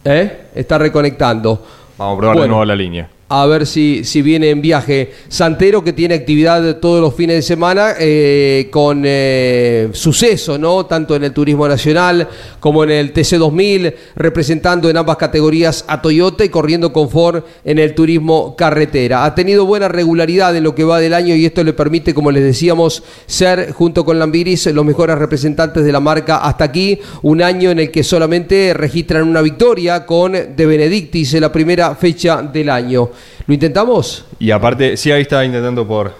¿Eh? Está reconectando. Vamos a probar de nuevo la línea. A ver si, si viene en viaje. Santero que tiene actividad todos los fines de semana eh, con eh, suceso, ¿no? Tanto en el turismo nacional como en el TC2000, representando en ambas categorías a Toyota y corriendo con Ford en el turismo carretera. Ha tenido buena regularidad en lo que va del año y esto le permite, como les decíamos, ser junto con Lambiris los mejores representantes de la marca hasta aquí. Un año en el que solamente registran una victoria con De Benedictis en la primera fecha del año. ¿Lo intentamos? Y aparte, sí, ahí está intentando por,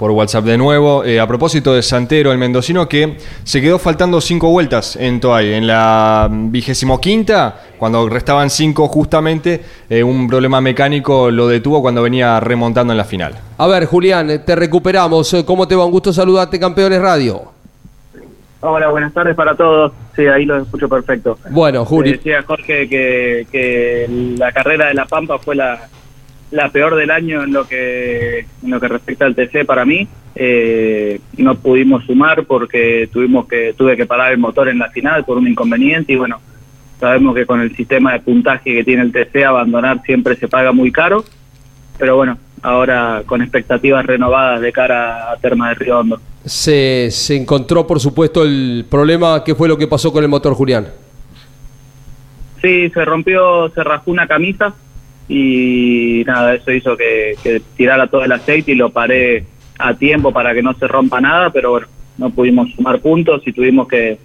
por WhatsApp de nuevo. Eh, a propósito de Santero, el mendocino, que se quedó faltando cinco vueltas en Toay. En la vigésimo quinta, cuando restaban cinco justamente, eh, un problema mecánico lo detuvo cuando venía remontando en la final. A ver, Julián, te recuperamos. ¿Cómo te va? Un gusto saludarte, Campeones Radio. hola, buenas tardes para todos. Sí, ahí lo escucho perfecto. Bueno, Juli. Eh, decía Jorge que, que la carrera de La Pampa fue la, la peor del año en lo que en lo que respecta al TC para mí. Eh, no pudimos sumar porque tuvimos que tuve que parar el motor en la final por un inconveniente y bueno, sabemos que con el sistema de puntaje que tiene el TC abandonar siempre se paga muy caro, pero bueno, ahora con expectativas renovadas de cara a Terma de Río Hondo. Se, se encontró, por supuesto, el problema. ¿Qué fue lo que pasó con el motor, Julián? Sí, se rompió, se rajó una camisa y nada, eso hizo que, tirara todo el aceite y lo paré a tiempo para que no se rompa nada, pero bueno, no pudimos sumar puntos y tuvimos que,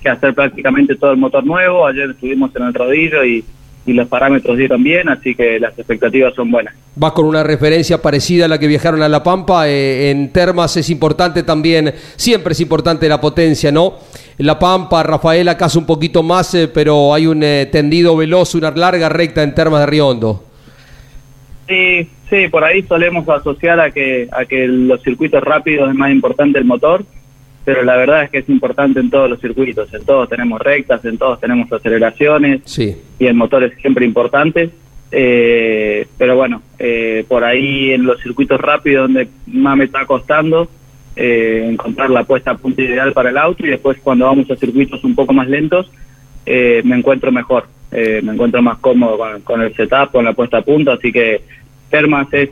que hacer prácticamente todo el motor nuevo. Ayer estuvimos en el rodillo y, y los parámetros dieron bien, así que las expectativas son buenas. Vas con una referencia parecida a la que viajaron a La Pampa. eh, en Termas es importante también, siempre es importante la potencia, ¿no? La Pampa, Rafael acaso un poquito más, eh, pero hay un eh, tendido veloz, una larga recta en Termas de Riondo. Sí, sí, por ahí solemos asociar a que, a que los circuitos rápidos es más importante el motor, pero la verdad es que es importante en todos los circuitos, en todos tenemos rectas, en todos tenemos aceleraciones Sí. y el motor es siempre importante. Eh, pero bueno, eh, por ahí en los circuitos rápidos donde más me está costando eh, encontrar la puesta a punto ideal para el auto y después cuando vamos a circuitos un poco más lentos eh, me encuentro mejor, eh, me encuentro más cómodo con, con el setup, con la puesta a punto, así que Termas es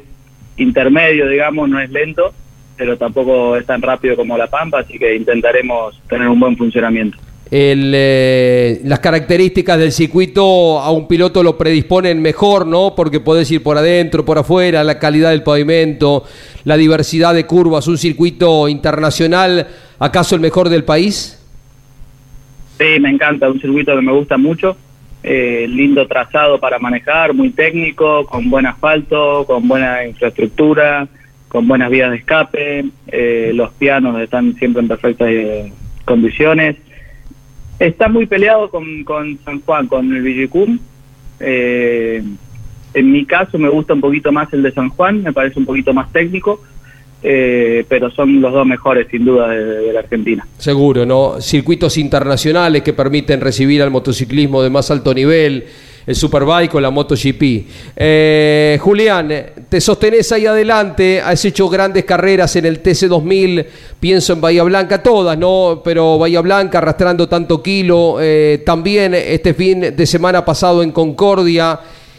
intermedio, digamos, no es lento, pero tampoco es tan rápido como la Pampa, así que intentaremos tener un buen funcionamiento. El, eh, las características del circuito a un piloto lo predisponen mejor, ¿no? Porque podés ir por adentro, por afuera, la calidad del pavimento, la diversidad de curvas, un circuito internacional, ¿acaso el mejor del país? Sí, me encanta, un circuito que me gusta mucho, eh, lindo trazado para manejar, muy técnico, con buen asfalto, con buena infraestructura, con buenas vías de escape, eh, los pianos están siempre en perfectas eh, condiciones. Está muy peleado con, con San Juan, con el Villicum. Eh, en mi caso me gusta un poquito más el de San Juan, me parece un poquito más técnico, eh, pero son los dos mejores sin duda de, de la Argentina. Seguro, ¿no? Circuitos internacionales que permiten recibir al motociclismo de más alto nivel, el Superbike o la MotoGP. Eh, Julián, te sostenés ahí adelante, has hecho grandes carreras en el TC2000, pienso en Bahía Blanca, todas, ¿no? Pero Bahía Blanca arrastrando tanto kilo, eh, también este fin de semana pasado en Concordia.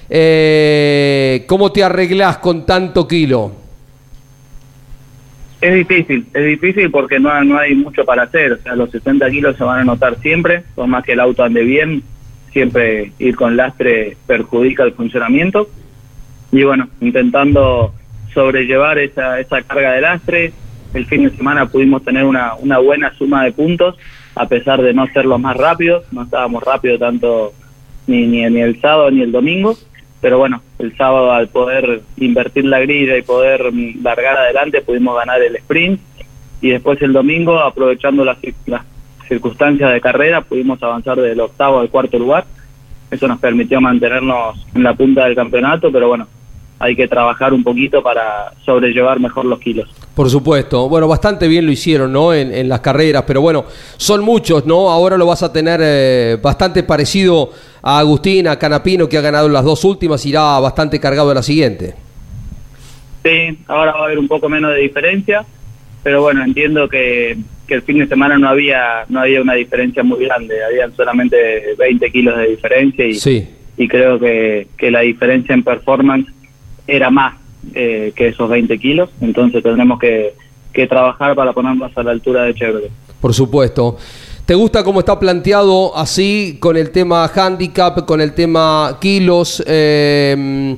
Eh, ¿Cómo te arreglás con tanto kilo? Es difícil, es difícil porque no, no hay mucho para hacer. O sea, los 60 kilos se van a notar siempre, por más que el auto ande bien, siempre ir con lastre perjudica el funcionamiento. Y bueno, intentando sobrellevar esa, esa carga de lastre, el fin de semana pudimos tener una, una buena suma de puntos, a pesar de no ser los más rápidos, no estábamos rápido tanto ni, ni, ni el sábado ni el domingo, pero bueno, el sábado al poder invertir la grilla y poder largar adelante pudimos ganar el sprint. Y después el domingo aprovechando las circunstancias de carrera pudimos avanzar del octavo al cuarto lugar eso nos permitió mantenernos en la punta del campeonato pero bueno hay que trabajar un poquito para sobrellevar mejor los kilos Por supuesto. Bueno, bastante bien lo hicieron, ¿no? En, en las carreras, pero bueno, son muchos, ¿no? Ahora lo vas a tener eh, bastante parecido a Agustín, a Canapino, que ha ganado las dos últimas, irá bastante cargado la siguiente. Sí, ahora va a haber un poco menos de diferencia, pero bueno, entiendo que, que el fin de semana no había no había una diferencia muy grande, habían solamente 20 kilos de diferencia y, Sí. y creo que, que la diferencia en performance era más eh, que esos 20 kilos, entonces tendremos que, que trabajar para ponernos a la altura de Chevrolet. Por supuesto. ¿Te gusta cómo está planteado así con el tema handicap, con el tema kilos? Eh,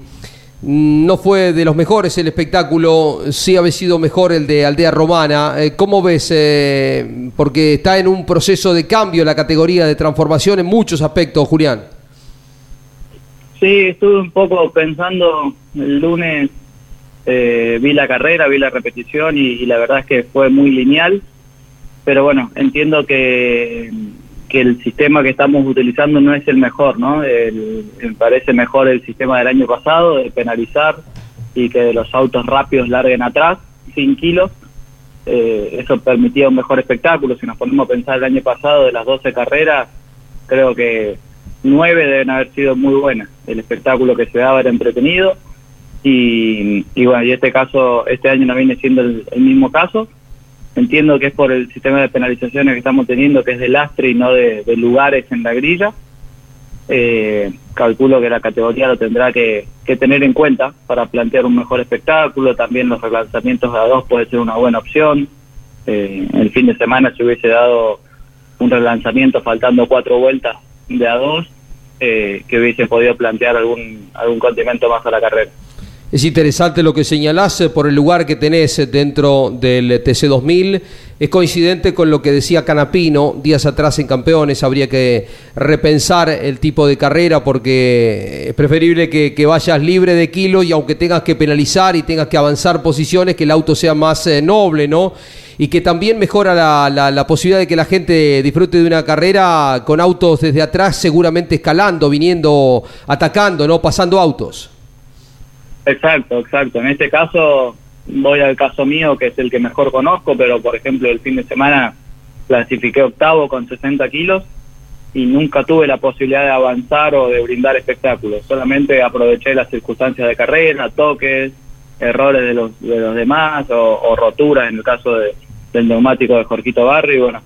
no fue de los mejores el espectáculo, sí ha sido mejor el de Aldea Romana. Eh, ¿Cómo ves? eh, porque está en un proceso de cambio la categoría de transformación en muchos aspectos, Julián. Sí, estuve un poco pensando el lunes, eh, vi la carrera, vi la repetición y la verdad es que fue muy lineal, pero bueno, entiendo que, que el sistema que estamos utilizando no es el mejor, ¿no? El- me parece mejor el sistema del año pasado de penalizar y que los autos rápidos larguen atrás, sin kilos. Eh, eso permitía un mejor espectáculo. Si nos ponemos a pensar el año pasado de las 12 carreras, creo que nueve deben haber sido muy buenas. El espectáculo que se daba era entretenido y, y bueno, y este caso, este año no viene siendo el, el mismo caso. Entiendo que es por el sistema de penalizaciones que estamos teniendo, que es de lastre y no de, lugares en la grilla. Eh, calculo que la categoría lo tendrá que, tener en cuenta para plantear un mejor espectáculo. También los relanzamientos de A2 puede ser una buena opción. Eh, el fin de semana se hubiese dado un relanzamiento faltando cuatro vueltas de A2 eh, que hubiese podido plantear algún, algún condimento más a la carrera. Es interesante lo que señalás eh, por el lugar que tenés eh, dentro del TC2000. Es coincidente con lo que decía Canapino días atrás en Campeones. Habría que repensar el tipo de carrera porque es preferible que, vayas libre de kilo y aunque tengas que penalizar y tengas que avanzar posiciones, que el auto sea más eh, noble, ¿no? y que también mejora la, la, la, posibilidad de que la gente disfrute de una carrera con autos desde atrás, seguramente escalando, viniendo, atacando, ¿no? Pasando autos. Exacto, exacto. En este caso voy al caso mío, que es el que mejor conozco, pero por ejemplo el fin de semana clasifiqué octavo con 60 kilos y nunca tuve la posibilidad de avanzar o de brindar espectáculos. Solamente aproveché las circunstancias de carrera, toques, errores de los, de los demás o, roturas en el caso de, del neumático de Jorquito Barrio y bueno,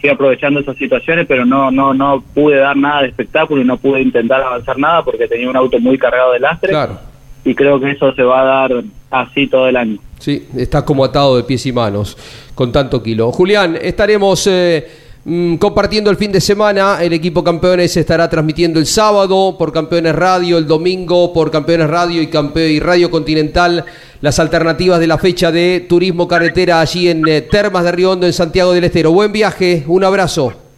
fui aprovechando esas situaciones, pero no, no, no pude dar nada de espectáculo y no pude intentar avanzar nada porque tenía un auto muy cargado de lastre. Claro y creo que eso se va a dar así todo el año. Sí, estás como atado de pies y manos con tanto kilo. Julián, estaremos eh, mm, compartiendo el fin de semana. El equipo Campeones estará transmitiendo el sábado por Campeones Radio, el domingo por Campeones Radio y, Campe y Radio Continental las alternativas de la fecha de turismo carretera allí en eh, Termas de Riondo, en Santiago del Estero. Buen viaje, un abrazo.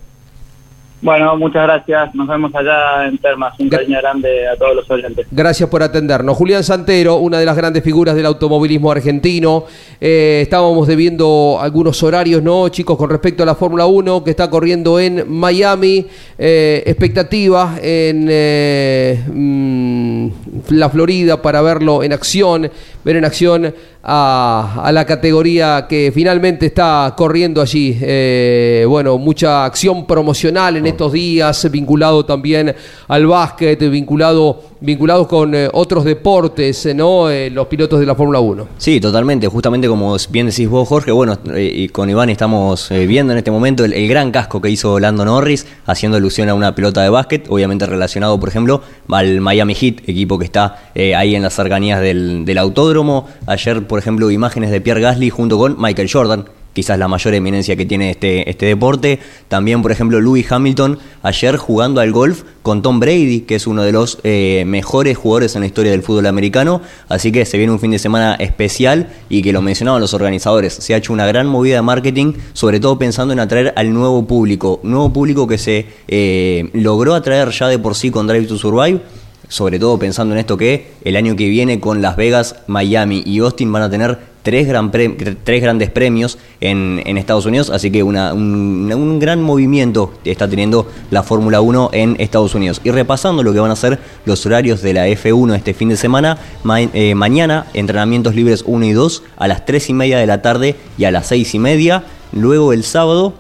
Bueno, muchas gracias. Nos vemos allá en Termas. Un cariño grande a todos los oyentes. Gracias por atendernos. Julián Santero, una de las grandes figuras del automovilismo argentino. Eh, estábamos debiendo algunos horarios, ¿no, chicos? Con respecto a la Fórmula 1 que está corriendo en Miami. Eh, expectativas en eh, mm, la Florida para verlo en acción, ver en acción a, a, la categoría que finalmente está corriendo allí. Eh, bueno, mucha acción promocional en estos días, vinculado también al básquet, vinculado vinculados con eh, otros deportes, eh, ¿no? Eh, los pilotos de la Fórmula 1. Sí, totalmente. Justamente como bien decís vos, Jorge, bueno, y con Iván estamos viendo en este momento el, gran casco que hizo Lando Norris, haciendo alusión a una pelota de básquet, obviamente relacionado, por ejemplo, al Miami Heat, equipo que está ahí en las cercanías del autódromo. Ayer, por ejemplo, imágenes de Pierre Gasly junto con Michael Jordan, quizás la mayor eminencia que tiene este, este deporte. También, por ejemplo, Louis Hamilton ayer jugando al golf con Tom Brady, que es uno de los eh, mejores jugadores en la historia del fútbol americano. Así que se viene un fin de semana especial y que lo mencionaban los organizadores. Se ha hecho una gran movida de marketing, sobre todo pensando en atraer al nuevo público. Nuevo público que se eh, logró atraer ya de por sí con Drive to Survive sobre todo pensando en esto que el año que viene con Las Vegas, Miami y Austin van a tener tres, grandes premios en, Estados Unidos, así que un, gran movimiento está teniendo la Fórmula 1 en Estados Unidos. Y repasando lo que van a ser los horarios de la F1 este fin de semana, ma eh, mañana entrenamientos libres 1 y 2 a las 3 y media de la tarde y a las 6 y media, luego el sábado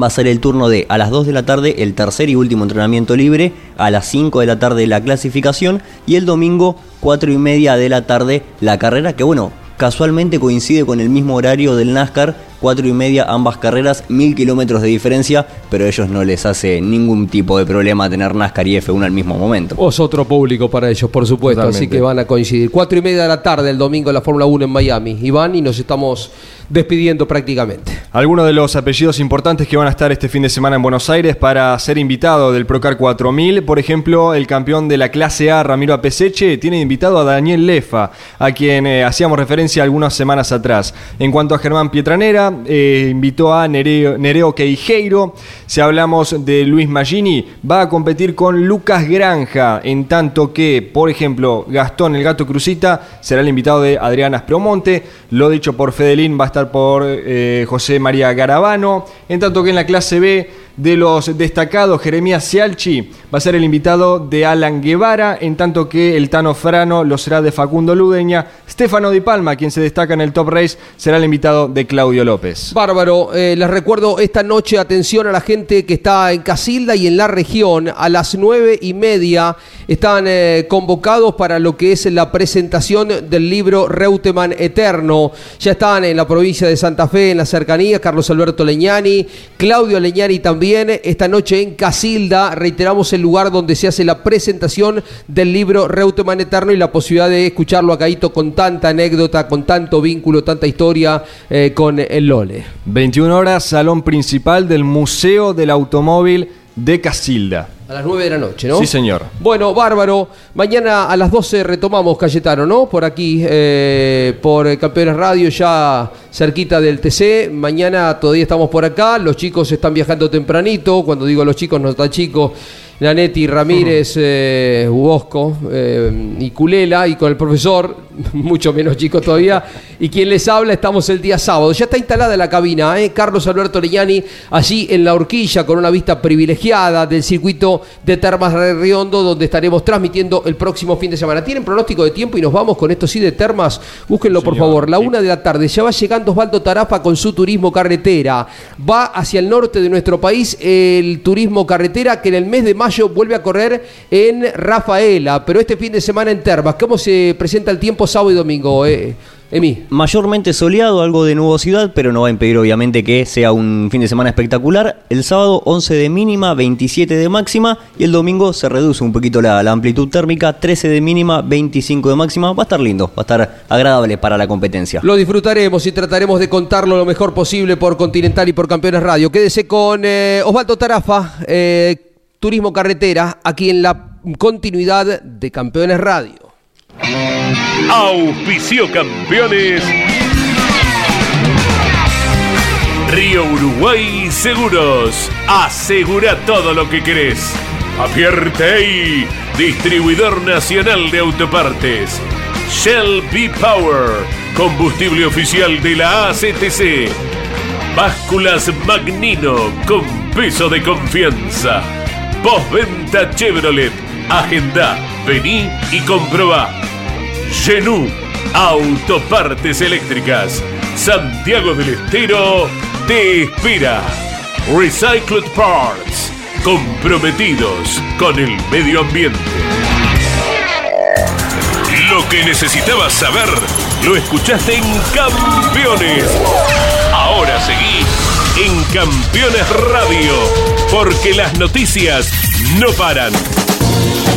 va a ser el turno de a las 2 de la tarde el tercer y último entrenamiento libre, a las 5 de la tarde la clasificación y el domingo 4 y media de la tarde la carrera que bueno, casualmente coincide con el mismo horario del NASCAR, 4 y media ambas carreras, mil kilómetros de diferencia, pero a ellos no les hace ningún tipo de problema tener NASCAR y F1 al mismo momento. Es otro público para ellos, por supuesto, Totalmente. así que van a coincidir. 4 y media de la tarde el domingo la Fórmula 1 en Miami. Iván, y nos estamos despidiendo prácticamente. Algunos de los apellidos importantes que van a estar este fin de semana en Buenos Aires para ser invitado del Procar 4000, por ejemplo, el campeón de la clase A, Ramiro Apeseche, tiene invitado a Daniel Lefa, a quien eh, hacíamos referencia algunas semanas atrás. En cuanto a Germán Pietranera, eh, invitó a Nereo, Nereo Queijeiro. Si hablamos de Luis Magini, va a competir con Lucas Granja, en tanto que, por ejemplo, Gastón el Gato Cruzita será el invitado de Adrián Aspromonte. Lo dicho por Fedelín va a estar por eh, José María Garabano, en tanto que en la clase B de los destacados, Jeremías Cialchi va a ser el invitado de Alan Guevara, en tanto que el Tano Frano lo será de Facundo Ludeña. Stefano Di Palma, quien se destaca en el Top Race, será el invitado de Claudio López. Bárbaro, eh, les recuerdo esta noche, atención a la gente que está en Casilda y en la región, a las nueve y media están eh, convocados para lo que es la presentación del libro Reutemann Eterno. Ya están en la provincia de Santa Fe, en la cercanía, Carlos Alberto Leñani, Claudio Leñani también esta noche en Casilda. Reiteramos el lugar donde se hace la presentación del libro Reutemann Eterno y la posibilidad de escucharlo a con tanta anécdota, con tanto vínculo, tanta historia eh, con el Lole. 21 horas, salón principal del Museo del Automóvil de Casilda. A las 9 de la noche, ¿no? Sí, señor. Bueno, bárbaro. Mañana a las 12 retomamos Cayetano, ¿no? Por aquí, eh, por Campeones Radio, ya cerquita del TC. Mañana todavía estamos por acá. Los chicos están viajando tempranito. Cuando digo los chicos, no tan chicos. Nanetti, Ramírez, eh, eh, y Culela, y con el profesor, mucho menos chicos todavía, y quien les habla, estamos el día sábado. Ya está instalada la cabina, ¿eh? Carlos Alberto Leñani, allí en la horquilla, con una vista privilegiada del circuito de Termas de Riondo, donde estaremos transmitiendo el próximo fin de semana. ¿Tienen pronóstico de tiempo? Y nos vamos con esto sí de Termas. Búsquenlo, por favor. La una de la tarde, ya va llegando Osvaldo Tarafa con su turismo carretera. Va hacia el norte de nuestro país el turismo carretera, que en el mes de mayo vuelve a correr en Rafaela, pero este fin de semana en Termas. ¿Cómo se presenta el tiempo sábado y domingo, eh, Emi? Mayormente soleado, algo de nubosidad, pero no va a impedir obviamente que sea un fin de semana espectacular. El sábado 11 de mínima, 27 de máxima y el domingo se reduce un poquito la, la amplitud térmica, 13 de mínima, 25 de máxima. Va a estar lindo, va a estar agradable para la competencia. Lo disfrutaremos y trataremos de contarlo lo mejor posible por Continental y por Campeones Radio. Quédese con eh, Osvaldo Tarafa, eh, Turismo Carretera, aquí en la continuidad de Campeones Radio. Auspicio campeones. Río Uruguay Seguros. Asegura todo lo que querés. Apierte distribuidor nacional de autopartes. Shell B Power, combustible oficial de la ACTC. Básculas Magnino con peso de confianza. Postventa Chevrolet. Agenda, vení y comprobá. Genú, autopartes eléctricas. Santiago del Estero te espera. Recycled Parts, comprometidos con el medio ambiente. Lo que necesitabas saber, lo escuchaste en Campeones. Ahora seguí en Campeones Radio, porque las noticias no paran.